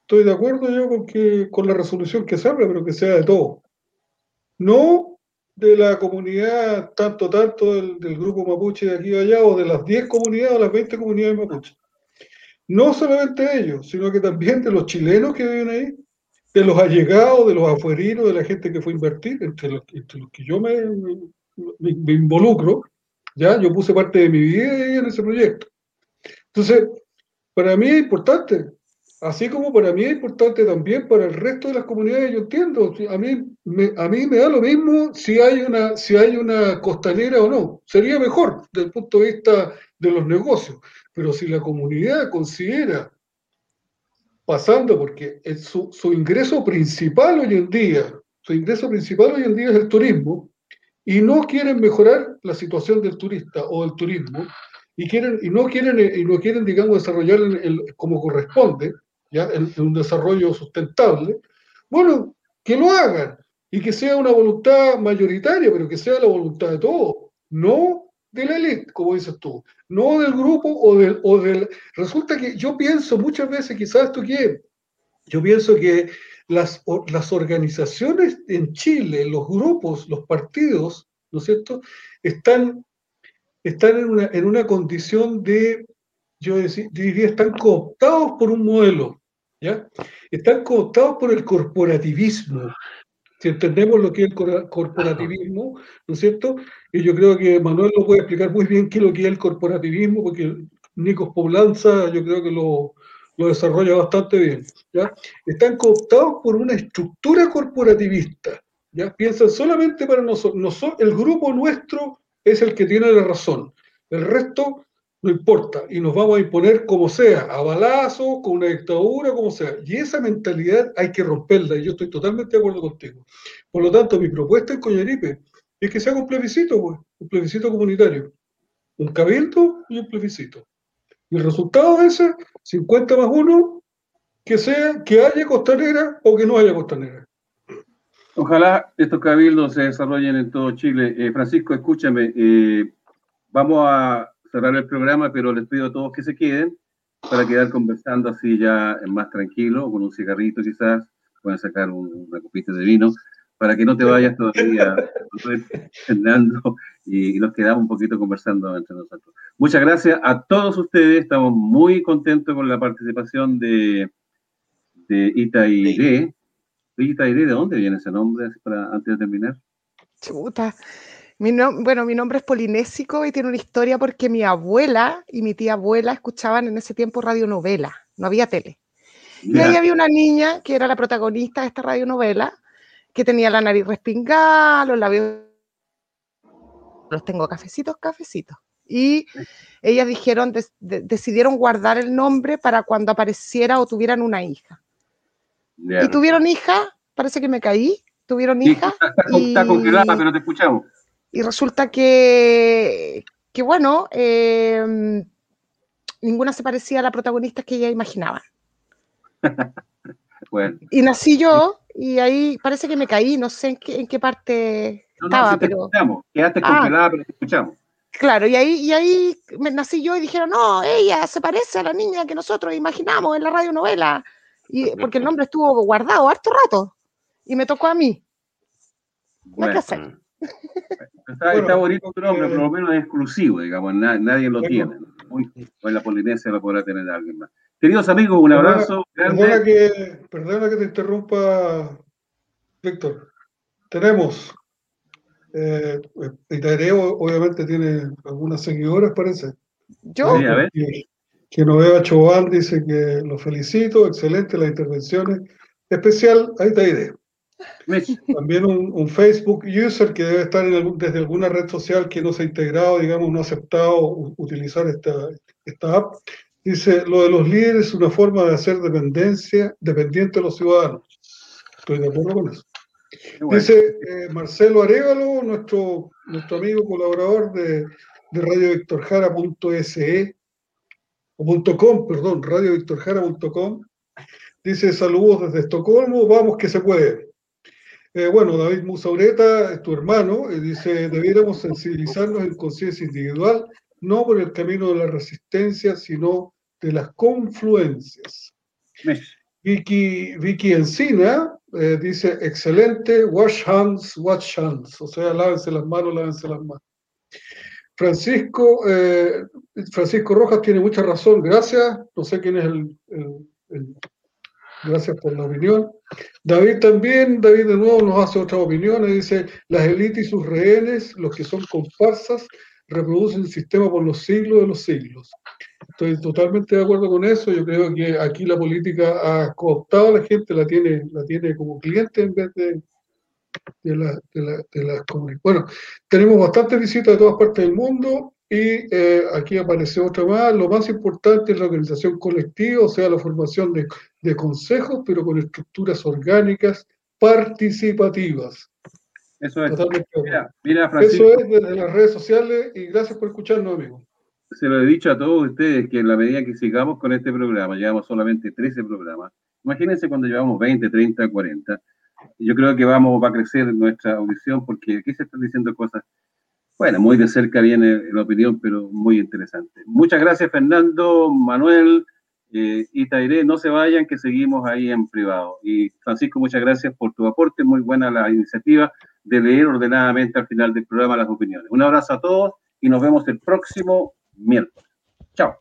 estoy de acuerdo yo con, que, con la resolución que se pero que sea de todo. No de la comunidad, tanto, tanto del, del grupo mapuche de aquí y allá, o de las 10 comunidades o las 20 comunidades mapuche. No solamente de ellos, sino que también de los chilenos que viven ahí, de los allegados, de los afuerinos, de la gente que fue a invertir, entre los, que yo me, me, involucro, ¿ya? Yo puse parte de mi vida en ese proyecto. Entonces, para mí es importante, así como para mí es importante también para el resto de las comunidades, yo entiendo, a mí me, a mí me da lo mismo si hay, una, si hay una costanera o no, sería mejor desde el punto de vista de los negocios, pero si la comunidad considera pasando porque su, su, ingreso principal hoy en día, su ingreso principal hoy en día es el turismo, y no quieren mejorar la situación del turista o del turismo, y, quieren, y, no, quieren, y no quieren, digamos, desarrollar el, como corresponde, ¿ya? En, un desarrollo sustentable, bueno, que lo hagan, y que sea una voluntad mayoritaria, pero que sea la voluntad de todos, no de la élite, como dices tú, no del grupo o del, o del... Resulta que yo pienso muchas veces, quizás esto que yo pienso que las, las organizaciones en Chile, los grupos, los partidos, ¿no es cierto?, están, están en, una, en una condición de, yo diría, están cooptados por un modelo, ¿ya? Están cooptados por el corporativismo, si entendemos lo que es el corporativismo, ¿no es cierto? Y yo creo que Manuel lo puede explicar muy bien qué es lo que es el corporativismo, porque Nicos Poblanza yo creo que lo, lo desarrolla bastante bien. ¿ya? Están cooptados por una estructura corporativista. ¿ya? Piensan solamente para nosotros. el grupo nuestro es el que tiene la razón. El resto no importa, y nos vamos a imponer como sea, a balazo, con una dictadura, como sea. Y esa mentalidad hay que romperla, y yo estoy totalmente de acuerdo contigo. Por lo tanto, mi propuesta en Es que se haga un plebiscito, pues, un plebiscito comunitario. Un cabildo y un plebiscito. Y el resultado de ese, 50 más 1, que sea que haya costanera o que no haya costanera. Ojalá estos cabildos se desarrollen en todo Chile. Eh, Francisco, escúchame, eh, vamos a cerrar el programa, pero les pido a todos que se queden para quedar conversando así ya más tranquilo, con un cigarrito quizás, pueden sacar una copita de vino, para que no te vayas todavía, Fernando, y, nos quedamos un poquito conversando entre nosotros. Muchas gracias a todos ustedes, estamos muy contentos con la participación de, de Itairé. Itairé, ¿de dónde viene ese nombre para, antes de terminar? Chuta. Mi bueno, mi nombre es polinésico y tiene una historia porque mi abuela y mi tía abuela escuchaban en ese tiempo radionovela, no había tele. Y ahí había una niña que era la protagonista de esta radionovela, que tenía la nariz respingada, los labios... Los tengo cafecitos, cafecitos. Y ellas dijeron, decidieron guardar el nombre para cuando apareciera o tuvieran una hija. Y tuvieron hija, parece que me caí, tuvieron hija. Está, congelada, pero te escuchamos. Y resulta que, que bueno, em, ninguna se parecía a la protagonista que ella imaginaba. [laughs] bueno. Y nací yo y ahí parece que me caí, no sé en qué, en qué parte estaba, pero... Escuchamos. Quedaste ah. congelada, pero te escuchamos. Claro, y ahí, y ahí me nací yo y dijeron, no, ella se parece a la niña que nosotros imaginamos en la radionovela. Y, porque el nombre estuvo guardado harto rato y me tocó a mí. No hay que hacer. Está, bonito tu nombre, por lo menos es exclusivo, digamos, nadie lo tiene. en la Polinesia lo podrá tener alguien más. Queridos amigos, un abrazo. Perdona, que, perdona que te interrumpa, Víctor. Tenemos, eh, obviamente tiene algunas seguidoras, parece. Yo. Que, Noveva Chobal dice que lo felicito, excelente las intervenciones. Especial a Itaire. También un, Facebook user que debe estar desde alguna red social que no se ha integrado, digamos, no ha aceptado utilizar esta, esta app. Dice, lo de los líderes es una forma de hacer dependencia, dependiente de los ciudadanos. Estoy de acuerdo con eso. Dice eh, Marcelo Arevalo, nuestro, nuestro amigo colaborador de, de radiovictorjara.se, o .com, perdón, radiovictorjara.com, dice saludos desde Estocolmo, vamos que se puede. Eh, bueno, David Musaureta es tu hermano, y dice, debiéramos sensibilizarnos en conciencia individual, no por el camino de la resistencia, sino de las confluencias. Vicky, Vicky Encina eh, dice, excelente, wash hands, wash hands, o sea, lávense las manos, lávense las manos. Francisco, eh, Francisco Rojas tiene mucha razón, gracias, no sé quién es el Gracias por la opinión. David también, David de nuevo nos hace otra opinión, dice, las élites y sus rehenes, los que son comparsas, reproducen el sistema por los siglos de los siglos. Estoy totalmente de acuerdo con eso. Yo creo que aquí la política ha cooptado a la gente, la tiene, la tiene como cliente en vez de, de, la, de, de las comunidades. Bueno, tenemos bastantes visitas de todas partes del mundo. Y eh, aquí aparece otra más. Lo más importante es la organización colectiva, o sea, la formación de, de consejos, pero con estructuras orgánicas participativas. Eso es. Mira, Eso es desde las redes sociales y gracias por escucharnos, amigo. Se lo he dicho a todos ustedes que en la medida que sigamos con este programa, llevamos solamente 13 programas, imagínense cuando llevamos 20, 30, 40, yo creo que vamos, va a crecer nuestra audición porque aquí se están diciendo cosas bueno, muy de cerca viene la opinión, pero muy interesante. Muchas gracias, Fernando, Manuel eh, y Tairé. No se vayan, que seguimos ahí en privado. Y Francisco, muchas gracias por tu aporte. Muy buena la iniciativa de leer ordenadamente al final del programa las opiniones. Un abrazo a todos y nos vemos el próximo miércoles. Chao.